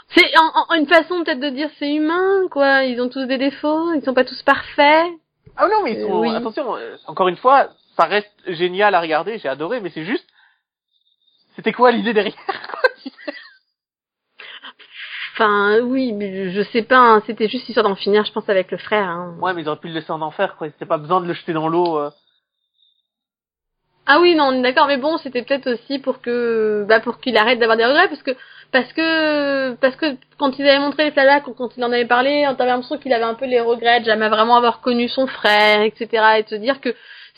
C'est en, en- une façon peut-être de dire c'est humain, quoi. Ils ont tous des défauts, ils sont pas tous parfaits. Ah non, mais ils Euh, sont... oui. Attention, euh, encore une fois, ça reste génial à regarder, j'ai adoré, mais c'est juste... C'était quoi l'idée derrière Enfin, oui, mais je, sais pas, hein, c'était juste histoire d'en finir, je pense, avec le frère. Hein. Ouais, mais ils auraient pu le laisser en enfer, quoi. C'était pas besoin de le jeter dans l'eau. euh. Ah oui, non, on est d'accord, mais bon, c'était peut-être aussi pour que, bah, pour qu'il arrête d'avoir des regrets, parce que, parce que, parce que quand ils avaient montré les flashbacks, quand il en avait parlé, on avait l'impression qu'il avait un peu les regrets de jamais vraiment avoir connu son frère, etc., et de se dire que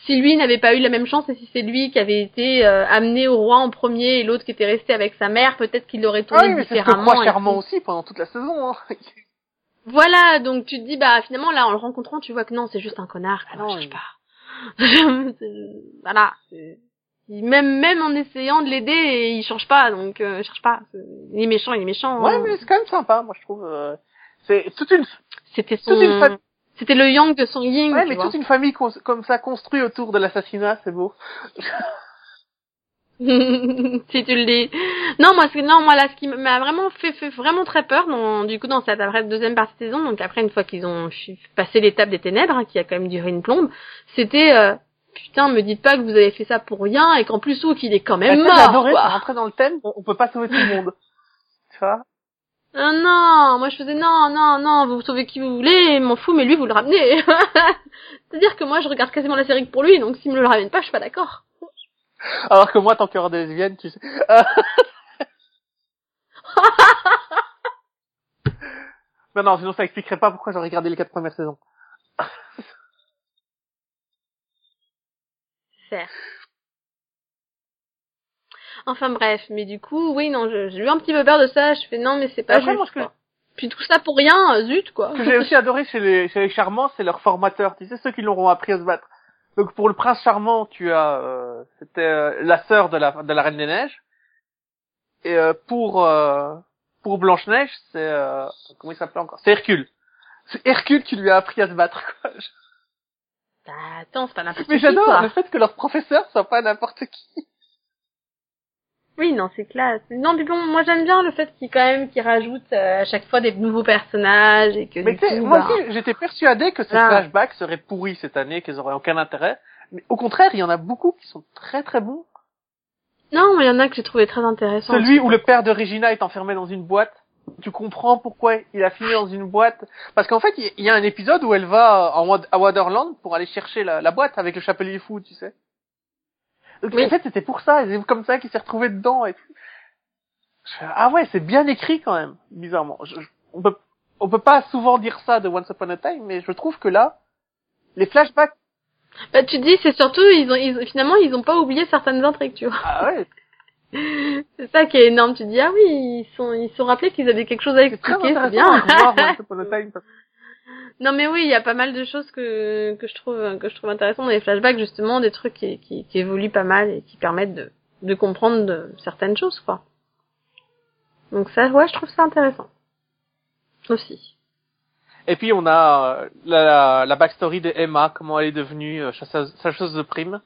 si lui n'avait pas eu la même chance et si c'est lui qui avait été euh, amené au roi en premier et l'autre qui était resté avec sa mère, peut-être qu'il l'aurait Ah tourné oui, mais c'est ce que différemment. tout. aussi pendant toute la saison. Hein. Voilà, donc tu te dis, bah finalement là, en le rencontrant, tu vois que non, c'est juste un connard, Ah non, cherche il- pas. Voilà. Même même en essayant de l'aider, il change pas, donc euh, cherche pas. Il est méchant, il est méchant. Ouais, hein. mais c'est quand même sympa, moi je trouve. euh, C'est toute une, C'était toute une son. C'était le yang de son yin, Ouais, mais vois. toute une famille comme ça construite autour de l'assassinat, c'est beau. si tu le dis. Non, moi, non, moi, là, ce qui m'a vraiment fait, fait vraiment très peur, dans, du coup, dans cette après, deuxième partie de saison, donc après, une fois qu'ils ont passé l'étape des ténèbres, hein, qui a quand même duré une plombe, c'était, euh, putain, me dites pas que vous avez fait ça pour rien, et qu'en plus, ou qu'il est quand Bah, même ça, j'ai mort, adoré, quoi. pour rentrer dans le thème, on, on peut pas sauver tout le monde. Tu vois? Ah non, moi, je faisais, non, non, non, vous sauvez qui vous voulez, m'en fous, mais lui, vous le ramenez. C'est-à-dire que moi, je regarde quasiment la série que pour lui, donc s'il me le ramène pas, je suis pas d'accord. Alors que moi, tant qu'il y des lesbiennes, tu sais. Non, non, sinon ça expliquerait pas pourquoi j'aurais regardé les quatre premières saisons. Certes. Enfin bref, mais du coup, oui, non, j'ai eu un petit peu peur de ça. Je fais non, mais c'est pas Après, juste. moi, que-. Puis tout ça pour rien, euh, zut quoi. Ce que j'ai aussi adoré chez les, chez les charmants, c'est leurs formateurs. Tu sais, ceux qui l'auront appris à se battre. Donc pour le prince charmant, tu as, euh, c'était euh, la sœur de la, de la reine des neiges. Et euh, pour euh, pour Blanche Neige, c'est euh, comment il s'appelait encore? C'est Hercule. C'est Hercule qui lui a appris à se battre. Quoi. Bah, attends, c'est pas n'importe Mais qui j'adore quoi. le fait que leur professeur soit pas n'importe qui. Oui, non, c'est classe. Non, mais bon, moi j'aime bien le fait qu'il quand même qu'il rajoute euh, à chaque fois des nouveaux personnages et que Mais tu sais, moi bah, aussi, j'étais persuadé que ces flashbacks seraient pourris cette année, qu'ils auraient aucun intérêt. Mais au contraire, il y en a beaucoup qui sont très très bons. Non, il y en a que j'ai trouvé très intéressant. Celui où le père de Regina est enfermé dans une boîte. tu comprends pourquoi il a fini dans une boîte? Parce qu'en fait, il y a un épisode où elle va en, à Waterland pour aller chercher la, la boîte avec le chapelier fou, tu sais. Donc Oui. en fait, c'était pour ça, c'est comme ça qu'il s'est retrouvé dedans et tout. Je fais, ah ouais, c'est bien écrit quand même, bizarrement. Je- je- on peut, on peut pas souvent dire ça de Once Upon a Time, mais je trouve que là, les flashbacks, Bah, tu dis, c'est surtout, ils ont, ils, finalement, ils ont pas oublié certaines intrigues, tu vois. ah ouais, C'est ça qui est énorme. Tu dis, ah oui, ils sont, ils se sont rappelés qu'ils avaient quelque chose à expliquer, c'est bien. à voir Once Upon a Time. parce que- non mais oui, il y a pas mal de choses que, que je trouve, que je trouve intéressantes dans les flashbacks, justement, des trucs qui, qui, qui évoluent pas mal et qui permettent de, de comprendre de, certaines choses, quoi. Donc ça, ouais, je trouve ça intéressant. Aussi. Et puis on a la, la backstory de Emma, comment elle est devenue euh, chasseuse, chasseuse de primes.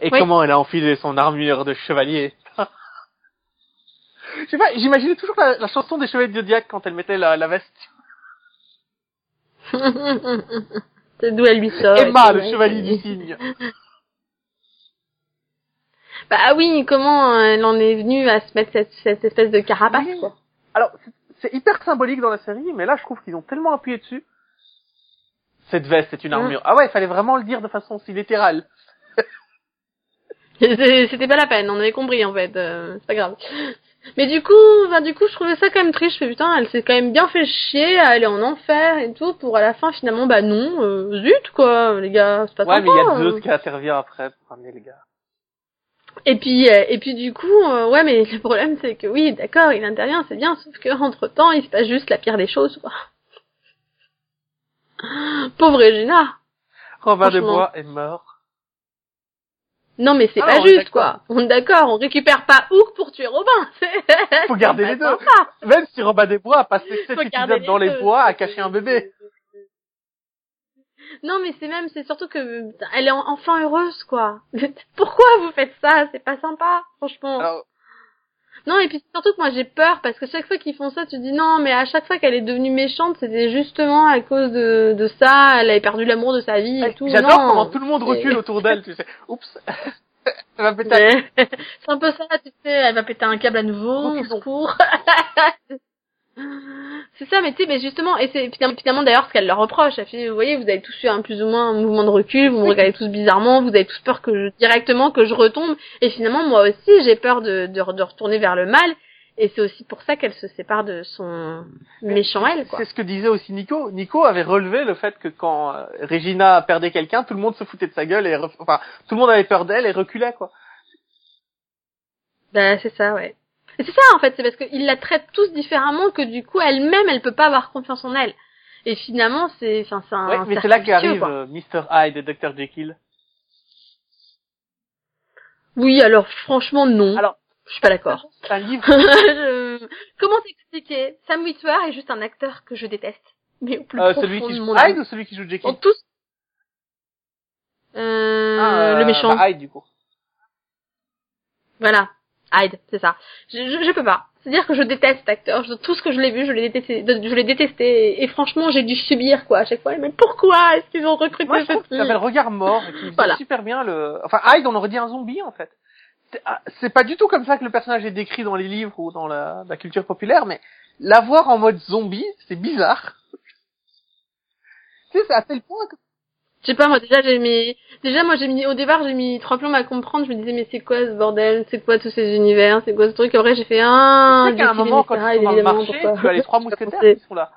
Et Oui. comment elle a enfilé son armure de chevalier. Je sais pas, j'imaginais toujours la, la chanson des chevaliers de Zodiac quand elle mettait la, la veste. c'est d'où elle lui sort. Emma, le chevalier c'est- du cygne. Bah ah oui, comment elle en est venue à se mettre cette, cette espèce de carapace, Oui. quoi. Alors, c'est- c'est hyper symbolique dans la série, mais là je trouve qu'ils ont tellement appuyé dessus. Cette veste est une Mm. armure. Ah ouais, il fallait vraiment le dire de façon si littérale. C'est- C'était pas la peine, on avait compris en fait, euh, c'est pas grave. Mais du coup, bah, du coup, je trouvais ça quand même triste. Je fais putain, elle s'est quand même bien fait chier à aller en enfer et tout, pour à la fin finalement, bah non, euh, zut quoi, les gars, c'est pas Ouais, mais il y a Zeus euh. qui intervient après pour ramener les gars. Et puis, euh, et puis du coup, euh, ouais, mais le problème c'est que oui, d'accord, il intervient, c'est bien, sauf que entre temps, il se passe juste la pire des choses, quoi. Pauvre Regina. Robin des Franchement. Bois est mort. Non mais c'est Ah, pas juste, quoi. On est d'accord, on récupère pas Hook pour tuer Robin. Faut garder les deux. Même si Robin des Bois a passé sept épisodes dans les deux. bois à cacher un bébé. Non, mais c'est même, c'est surtout que elle est en- enfin heureuse, quoi. Pourquoi vous faites ça? C'est pas sympa, franchement. Alors, Non, et puis surtout que moi j'ai peur parce que chaque fois qu'ils font ça, tu dis non, mais à chaque fois qu'elle est devenue méchante, c'était justement à cause de, de ça. Elle avait perdu l'amour de sa vie et tout. j'adore comment tout le monde recule autour d'elle, tu sais. Oups. Elle va péter. Ouais. C'est un peu ça, tu sais, elle va péter un câble à nouveau, au Reculons. c'est ça, mais tu sais, mais justement, et c'est finalement, finalement, d'ailleurs ce qu'elle leur reproche. Elle fait, vous voyez, vous avez tous eu un plus ou moins un mouvement de recul, vous me regardez tous bizarrement, vous avez tous peur que je, directement que je retombe. Et finalement, moi aussi, j'ai peur de, de, de retourner vers le mal. Et c'est aussi pour ça qu'elle se sépare de son méchant elle. C'est ce que disait aussi Nico. Nico avait relevé le fait que quand euh, Regina perdait quelqu'un, tout le monde se foutait de sa gueule et enfin tout le monde avait peur d'elle et reculait quoi. Bah, c'est ça, ouais. Et c'est ça, en fait, c'est parce qu'ils la traitent tous différemment que du coup, elle-même, elle peut pas avoir confiance en elle. Et finalement, c'est, enfin, c'est un Ouais, mais c'est là qu'arrive euh, Mr Hyde et Dr Jekyll. Oui, alors, franchement, non. Alors, je suis pas d'accord. C'est un livre. Je- Comment t'expliquer? Sam Witwer est juste un acteur que je déteste. Mais au plus Euh, celui qui joue. Hyde ou celui qui joue Jekyll? Sont tous... Euh, Ah, le méchant. bah, Hyde du coup. Voilà. Hyde, c'est ça. Je, je, je peux pas. C'est-à-dire que je déteste cet acteur. Je- tout ce que je l'ai vu, je l'ai détesté. Je l'ai détesté. Et, et franchement, j'ai dû subir, quoi, à chaque fois. Mais pourquoi est-ce qu'ils ont recruté Moi je cette qu'il avait fille le regard mort faisait Voilà. super bien le. Enfin Hyde on aurait dit un zombie en fait. C'est- ah, C'est pas du tout comme ça que le personnage est décrit dans les livres ou dans la, la culture populaire, mais l'avoir en mode zombie, c'est bizarre. tu sais, c'est à tel point que Je sais pas, moi, déjà, j'ai mis, déjà, moi, j'ai mis, au départ, j'ai mis trois plombs à comprendre. Je me disais, mais c'est quoi ce bordel? C'est quoi tous ces univers? C'est quoi ce truc? Après, j'ai fait, ah, tu sais qu'à un moment, quand ils sont dans le marché, tu as les trois mousquetaires qui sont là.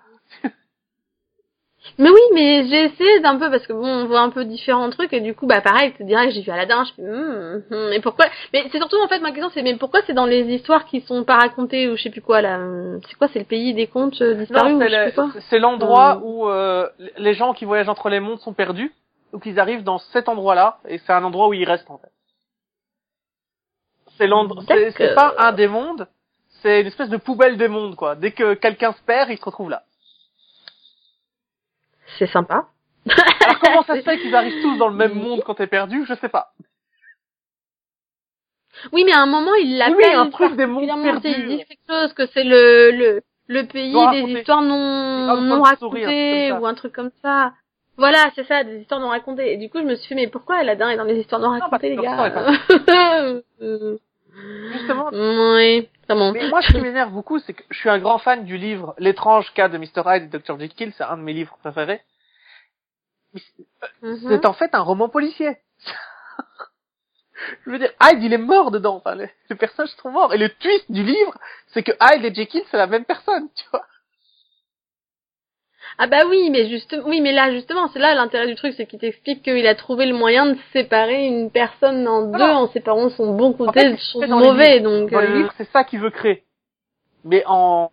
Mais oui, mais j'ai essayé d'un peu parce que bon, on voit un peu différents trucs et du coup, bah pareil, c'est direct, j'ai vu Aladdin, je fais, hum, hum, mais pourquoi? Mais c'est surtout en fait ma question, c'est mais pourquoi c'est dans les histoires qui sont pas racontées ou je sais plus quoi là hum, C'est quoi C'est le pays des contes euh, disparus Non, ou c'est je sais quoi? c'est l'endroit Euh. où euh, les gens qui voyagent entre les mondes sont perdus, ou qu'ils arrivent dans cet endroit-là, et c'est un endroit où ils restent en fait. C'est l'endroit, c'est pas un des mondes, c'est une espèce de poubelle des mondes quoi. Dès que quelqu'un se perd, il se retrouve là. C'est sympa. Alors comment ça se fait qu'ils arrivent tous dans le même monde quand t'es perdu? Je sais pas. Oui, mais à un moment, il l'appelle Oui, un truc des mondes perdus. Ils disent quelque chose que c'est le le le pays des histoires Ah, non racontées ou un truc comme ça. Voilà, c'est ça, des histoires non racontées. Et du coup, je me suis fait, mais pourquoi Aladdin est dans les histoires non bah, racontées, les gars? Justement, Oui, bon. mais moi, ce qui m'énerve beaucoup, c'est que je suis un grand fan du livre L'étrange cas de Mr. Hyde et Dr. Jekyll, c'est un de mes livres préférés. C'est- Mhm. C'est en fait un roman policier. je veux dire, Hyde, il est mort dedans, enfin, les, les personnages sont morts. Et le twist du livre, c'est que Hyde et Jekyll, c'est la même personne, tu vois. Ah bah oui, mais juste, oui, mais là justement, c'est là l'intérêt du truc, c'est qu'il t'explique qu'il a trouvé le moyen de séparer une personne en deux Voilà. en séparant son bon En côté fait, de c'est son mauvais, donc. Dans les euh, livres, c'est ça qu'il veut créer. Mais en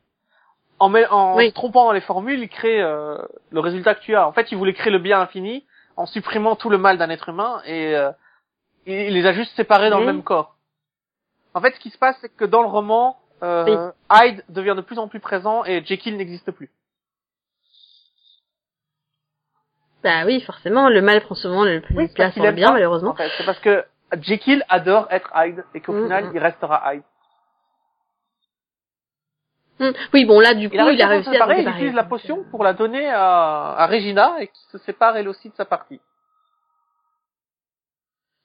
en, met- en Oui. se trompant dans les formules, il crée euh, le résultat que tu as. En fait, il voulait créer le bien infini en supprimant tout le mal d'un être humain et euh, il les a juste séparés dans le même corps. En fait, ce qui se passe, c'est que dans le roman, euh, Hyde devient de plus en plus présent et Jekyll n'existe plus. Bah oui, forcément, le mal prend souvent le plus Oui, place le bien, malheureusement. En fait, c'est parce que Jekyll adore être Hyde et qu'au Mm, final, mm. il restera Hyde. Hmm. Oui, bon là, du coup, Il a réussi, il a à se séparer, il utilise la potion euh, pour la donner à, à Regina et qui se sépare elle aussi de sa partie.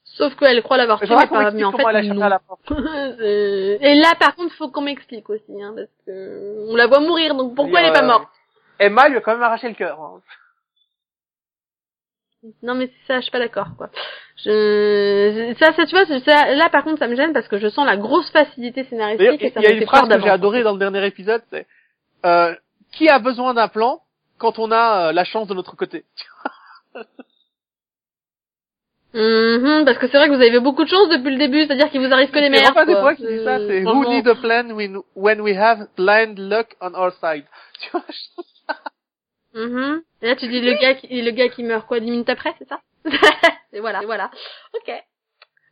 Sauf qu'elle croit l'avoir tué, mais, pas, mais en comment elle a fait, échappé non. à la porte. C'est- Et là, par contre, faut qu'on m'explique aussi, hein, parce que on la voit mourir, donc pourquoi elle est pas Euh, morte? Emma lui a quand même arraché le cœur. hein. Non, mais ça, je suis pas d'accord, quoi. Je... Ça, ça, tu vois, ça, là, par contre, ça me gêne parce que je sens la grosse facilité scénaristique et il ça y a me une fait phrase peur que j'ai adorée dans le dernier épisode, c'est euh, qui a besoin d'un plan quand on a euh, la chance de notre côté? Mhm, parce que c'est vrai que vous avez eu beaucoup de chance depuis le début, c'est-à-dire qu'il vous arrive que des C'est merdes, Rafa quoi. Desbois qui dit ça, c'est Who need a plan when, when we have blind luck on our side. Tu vois, je Mhm. Et là, tu dis le gars qui, le gars qui meurt quoi, dix minutes après, c'est ça Et voilà, et voilà. Ok.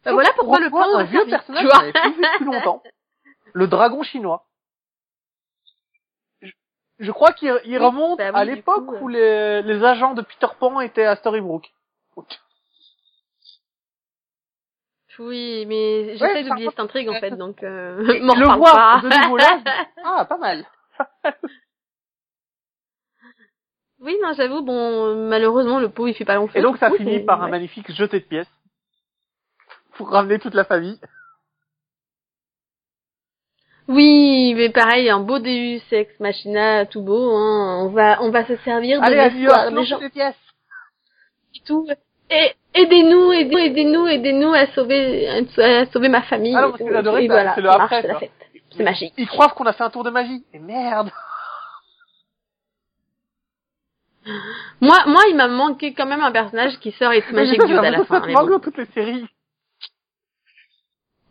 Bah, voilà pourquoi le plan un vieux personnage qu'on avait plus vu depuis longtemps. Le dragon chinois. Je, je crois qu'il il Oui, remonte bah oui, à l'époque coup, où les, les agents de Peter Pan étaient à Storybrooke. Oui, mais Ouais, j'essaie ça d'oublier cette intrigue en fait, donc euh, m'en le voir pas. de nouveau là, je dis, ah, pas mal. Oui, non, j'avoue, bon, malheureusement, le pot, il fait pas long feu. Et donc ça finit par un magnifique jeté de pièces pour ramener toute la famille. Oui, mais pareil, un beau Deus Ex Machina, tout beau, hein. On va, on va se servir de Allez, l'espoir des gens des pièces. et tout. Et, aidez-nous, aidez-nous, aidez-nous, aidez-nous à sauver, à sauver ma famille. Ah non, parce que j'adorais, voilà, c'est le après, c'est la quoi. fête. C'est magique. Ils croient qu'on a fait un tour de magie. Et merde. Moi, moi, il m'a manqué quand même un personnage qui sort It's Magic Dude à la ça, fin. ça te manque dans toutes les séries.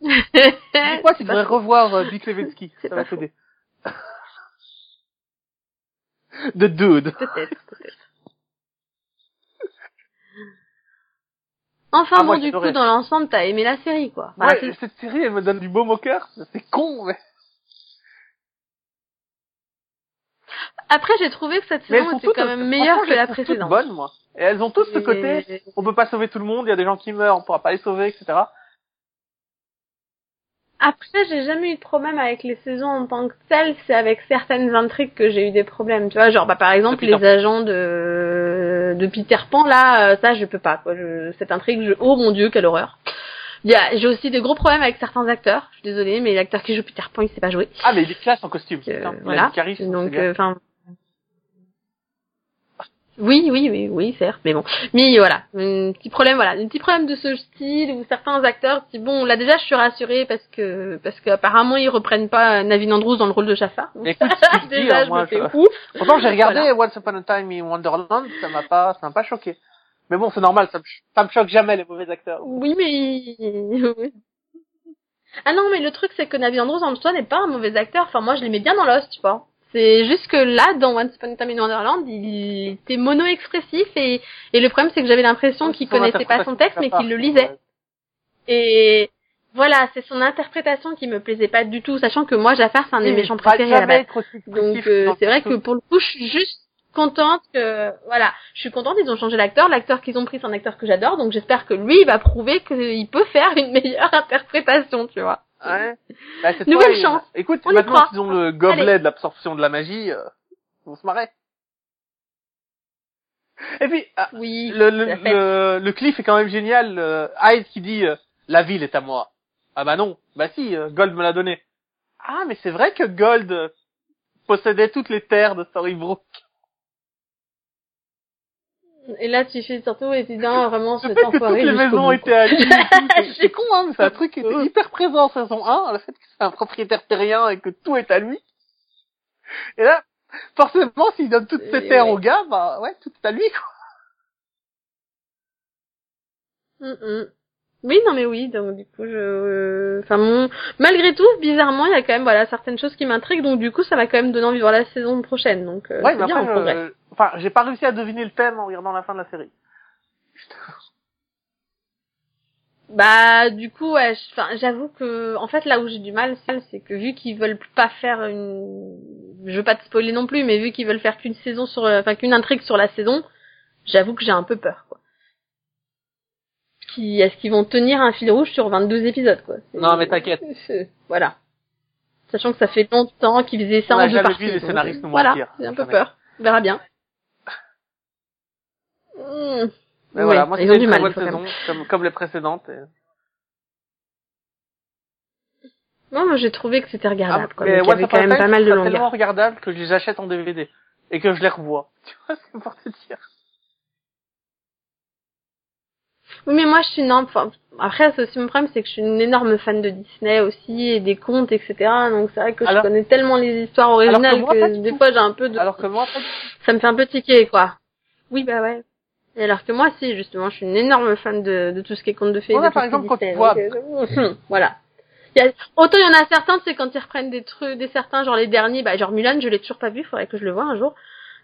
Dis-moi, tu C'est devrais revoir euh, Dick Levitsky? C'est Ça va t'aider. The Dude. Peut-être, peut-être. Enfin, Ah, moi, bon, du coup, dans l'ensemble, t'as aimé la série, quoi. Ouais, c'est- cette série, elle me donne du baume au cœur. C'est con, mais... Après, j'ai trouvé que cette elles saison sont était toutes, quand même meilleure que la trouve toutes précédente. bonnes, moi. Et elles ont tous ce côté, on peut pas sauver tout le monde, il y a des gens qui meurent, on pourra pas les sauver, etc. Après, j'ai jamais eu de problème avec les saisons en tant que telles, c'est avec certaines intrigues que j'ai eu des problèmes. Tu vois, genre, bah, par exemple, Peter les agents de, de Peter Pan, là, euh, ça, je peux pas, quoi. Je... Cette intrigue, je... oh mon dieu, quelle horreur. Il y a, j'ai aussi des gros problèmes avec certains acteurs. Je suis désolée, mais l'acteur qui joue Peter Pan, il sait pas jouer. Ah, mais il est classe en costume. Euh, putain. Il a voilà. du charisme, Donc, euh, enfin. Oui, oui, oui, oui, certes, mais bon. Mais voilà, un petit problème, voilà, un petit problème de ce style où certains acteurs, disent, bon, là déjà, je suis rassurée parce que parce qu'apparemment ils reprennent pas Navin Andrews dans le rôle de. Donc, Mais écoute, que je dis, déjà, hein, je moi, me fais je-. Pourtant, j'ai regardé Voilà. Once Upon a Time in Wonderland, ça m'a pas, ça m'a pas choqué. Mais bon, c'est normal, ça me, ça me choque jamais les mauvais acteurs. Oui, mais ah non, mais le truc c'est que Navin Andrews en soi n'est pas un mauvais acteur. Enfin, moi, je l'aimais bien dans Lost, tu vois. C'est juste que là, dans Once Upon a Time in Wonderland, il était mono-expressif et, et le problème c'est que j'avais l'impression qu'il connaissait pas son texte mais qu'il le lisait. Et voilà, c'est son interprétation qui me plaisait pas du tout, sachant que moi, Jafar, c'est un de mes Oui, mais méchants préférés à la base. Donc euh, c'est vrai que pour le coup, je suis juste contente que voilà, je suis contente ils ont changé l'acteur, l'acteur qu'ils ont pris c'est un acteur que j'adore, donc j'espère que lui il va prouver qu'il peut faire une meilleure interprétation, tu vois. Ouais. Bah, cette Nouvelle fois, chance. Écoute, On maintenant qu'ils ont le gobelet Allez. de l'absorption de la magie, euh, vont se marrer. Et puis, ah, Oui. le, le, le, le cliff est quand même génial. Euh, Hyde qui dit euh, la ville est à moi. Ah bah non, bah si, euh, Gold me l'a donné. Ah mais c'est vrai que Gold possédait toutes les terres de Storybrooke. Et là, tu fais surtout évident vraiment Le cet fait que toutes enfoiré les maisons bout, étaient à c'est- con hein, mais c'est un truc qui était Ouais. hyper présent en saison 1, le fait que c'est un propriétaire terrien et que tout est à lui. Et là, forcément, s'il donne toutes ses terres ouais. au gars, bah ouais, tout est à lui quoi. Mm, mm. Oui, non mais oui, donc du coup, je... Enfin, mon... malgré tout, bizarrement, il y a quand même voilà certaines choses qui m'intriguent, donc du coup, ça m'a quand même donné envie de voir la saison prochaine, donc euh, Ouais, mais bien, après, on progresse. euh, enfin, j'ai pas réussi à deviner le thème en regardant la fin de la série. Bah, du coup, ouais, enfin, j'avoue que, en fait, là où j'ai du mal, c'est c'est que vu qu'ils veulent pas faire une, je veux pas te spoiler non plus, mais vu qu'ils veulent faire qu'une saison sur, euh, enfin, qu'une intrigue sur la saison, j'avoue que j'ai un peu peur, quoi. Est-ce qu'ils vont tenir un fil rouge sur 22 épisodes, quoi Non, mais t'inquiète. Voilà. Sachant que ça fait longtemps qu'ils faisaient ça On en deux parties. vu les donc, scénaristes nous Voilà, j'ai un peu peur. On verra bien. Hmm. Mais Ouais, voilà, moi ils ont une du mal, saison, comme, comme les précédentes. et- Non, moi j'ai trouvé que c'était regardable, Ah, quoi. mais Donc, Once avait quand même pas mal de c'est longueur. tellement regardable que je les achète en DVD et que je les revois. Tu vois, c'est pour te dire. Oui, mais moi je suis une enfin, après c'est aussi mon problème, c'est que je suis une énorme fan de Disney aussi et des contes, etc. Donc c'est vrai que Alors- je connais tellement les histoires originales moi, que des tout. fois j'ai un peu de, Alors que moi, ça me fait un peu tiquer, quoi. Oui, bah ouais. Et alors que moi, si, justement, je suis une énorme fan de, de tout ce qui est contes de fées. Voilà, de par exemple, quand tu vois- donc, euh, voilà. Il y a, autant il y en a certains, c'est quand ils reprennent des trucs, des certains, genre les derniers, bah genre Mulan, je l'ai toujours pas vu, faudrait que je le voie un jour.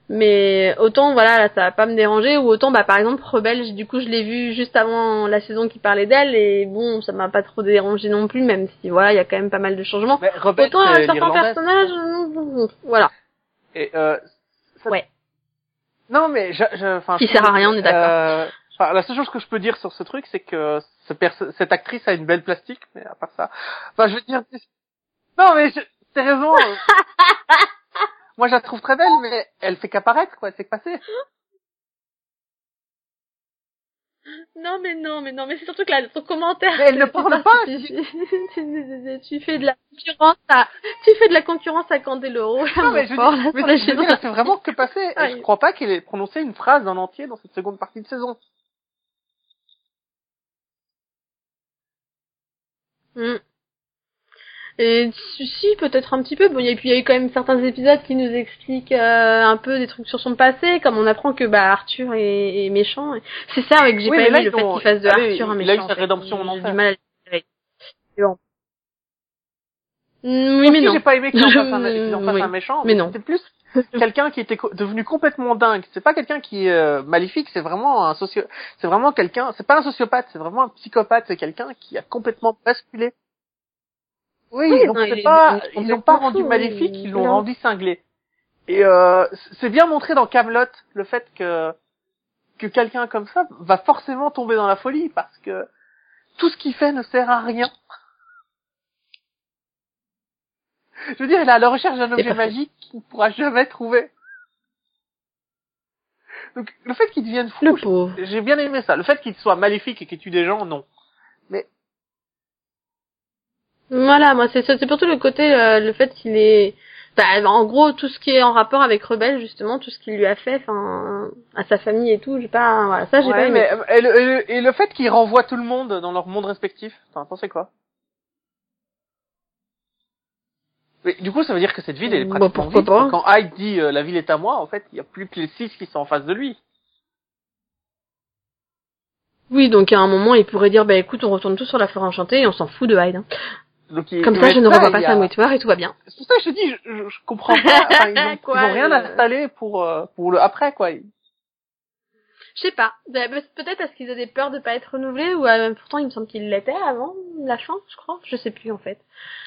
Mais autant, voilà, là, ça va pas me déranger, ou autant, bah par exemple, Rebelle, du coup, je l'ai vu juste avant la saison qui parlait d'elle, et bon, ça m'a pas trop dérangé non plus, même si, voilà, il y a quand même pas mal de changements. mais Rebecca, Autant, c'est certains personnages, euh, voilà. Et, euh, ça- Ouais. Non, mais je, je, enfin, sert à rien, on est d'accord. euh, enfin, la seule chose que je peux dire sur ce truc, c'est que ce cette actrice a une belle plastique, mais à part ça, enfin, je veux dire, non, mais je- t'as raison. Moi, je la trouve très belle, mais elle fait qu'apparaître, quoi. Elle fait que passer. Non, mais non, mais non, mais c'est surtout que là, ton commentaire. Mais elle ne c'est parle pas, Tu, tu- tu fais de la concurrence à, tu fais de la concurrence à Candeloro, là, Non, mais je, fort, là, mais sur je fait vraiment que passer. Et je crois pas qu'elle ait prononcé une phrase en entier dans cette seconde partie de saison. Mm. Et si, peut-être un petit peu. Bon, et puis il y a eu quand même certains épisodes qui nous expliquent euh, un peu des trucs sur son passé, comme on apprend que bah Arthur est, est méchant. C'est ça, ouais, que j'ai Oui, pas aimé le fait qu'il fasse de allez, Arthur un il méchant. a eu sa rédemption en enfer. mal à bon. Mm, Oui, mais non. J'ai pas aimé qu'il en Je- fasse un, qu'il en fasse oui. un méchant, Mais mais, non. c'était plus quelqu'un qui était devenu complètement dingue. C'est pas quelqu'un qui est euh, maléfique, c'est vraiment un socio, c'est vraiment quelqu'un, c'est pas un sociopathe, c'est vraiment un psychopathe, c'est quelqu'un qui a complètement basculé. Oui, Oui, donc c'est pas, ils l'ont pas rendu maléfique, ils l'ont rendu cinglé. Et euh, c'est bien montré dans Camelot le fait que que quelqu'un comme ça va forcément tomber dans la folie parce que tout ce qu'il fait ne sert à rien. Je veux dire, il est à la recherche d'un objet magique qu'il ne pourra jamais trouver. Donc, le fait qu'il devienne fou, j'ai bien aimé ça. Le fait qu'il soit maléfique et qu'il tue des gens, non. Voilà, moi c'est c'est plutôt le côté euh, le fait qu'il est bah, en gros tout ce qui est en rapport avec Rebelle justement, tout ce qu'il lui a fait enfin à sa famille et tout, j'ai pas voilà, ça j'ai Ouais, pas aimé. mais, euh, et, le, et le- et le fait qu'il renvoie tout le monde dans leur monde respectif, t'en as pensé quoi? Mais, du coup, ça veut dire que cette ville, elle est Bah, pratiquement vide. pas. Quand Hyde dit euh, la ville est à moi, en fait, il y a plus que les six qui sont en face de lui. Oui, donc à un moment il pourrait dire bah écoute, on retourne tous sur la forêt enchantée et on s'en fout de Hyde. hein. Donc, il- Comme ça je ne revois pas a- Sam Witwer et tout va bien. C'est pour ça que je te dis, je, je, je comprends pas. Enfin, ils, ont, Quoi, ils ont rien euh, installé pour euh, pour le après, quoi. Je sais pas, Bah, bah, peut-être parce qu'ils avaient peur de pas être renouvelés ou euh, pourtant il me semble qu'ils l'étaient avant la fin, je crois, je sais plus en fait.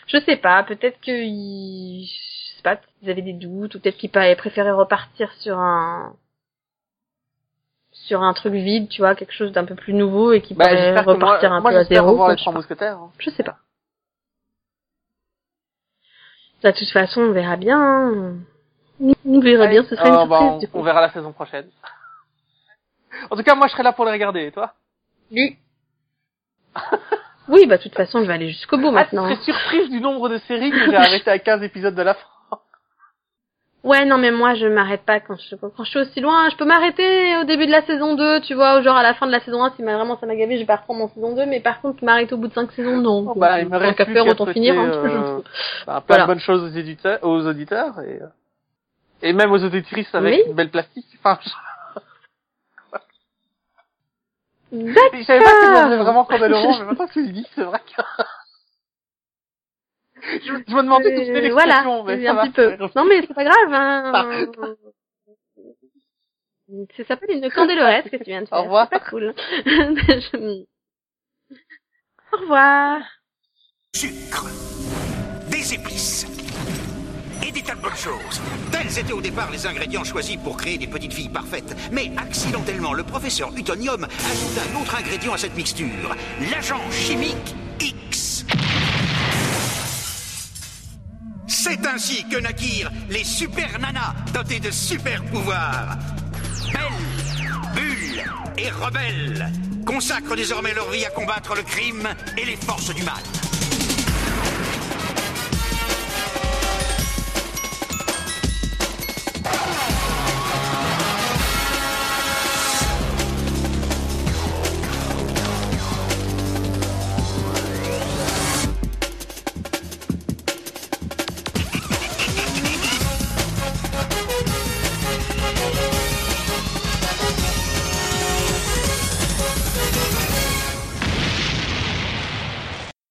Je sais pas, peut-être qu'ils je sais pas, ils avaient des doutes ou peut-être qu'ils préféraient repartir sur un sur un truc vide, tu vois, quelque chose d'un peu plus nouveau et qui Bah, pourrait moi, repartir un moi peu à zéro. revoir quoi, les trois mousquetaires. hein. Je sais pas. De toute façon, on verra bien. hein. On verra bien, ce sera Euh, une bah, surprise on, du coup. on verra la saison prochaine. En tout cas, moi, je serai là pour les regarder. Et toi? Oui. Oui, bah de toute façon, je vais aller jusqu'au bout Ah, maintenant. serais surprise du nombre de séries que j'ai arrêté à 15 épisodes de la fin. Ouais, non, mais moi, je m'arrête pas quand je, quand je suis aussi loin. Je peux m'arrêter au début de la saison 2, tu vois, ou genre à la fin de la saison 1, si vraiment ça m'a gavé, je vais pas reprendre en saison 2, mais par contre, m'arrêter au bout de 5 saisons, non. Bon, bah, il me reste qu'à faire, autant finir, hein, euh, bah, plein Voilà. de bonnes choses aux éditeurs, aux auditeurs et, euh, et même aux auditrices avec Oui. une belle plastique. Enfin, je, D'accord. je savais pas que vraiment Candeloro, mais maintenant que tu le dis, c'est vrai que... je, me- je me demandais d'où c'était Euh, voilà, l'expression, mais c'est ça un va. petit peu. Non, mais c'est pas grave, hein. Ça s'appelle une candelorette que tu viens de Au faire. revoir. C'est pas cool. Je- Au revoir. sucre, des épices et des tas de bonnes choses. Tels étaient au départ les ingrédients choisis pour créer des petites filles parfaites. Mais accidentellement, le professeur Utonium ajoute un autre ingrédient à cette mixture, l'agent chimique X. C'est ainsi que naquirent les super nanas dotées de super pouvoirs. Belle, Bulle et Rebelle consacrent désormais leur vie à combattre le crime et les forces du mal.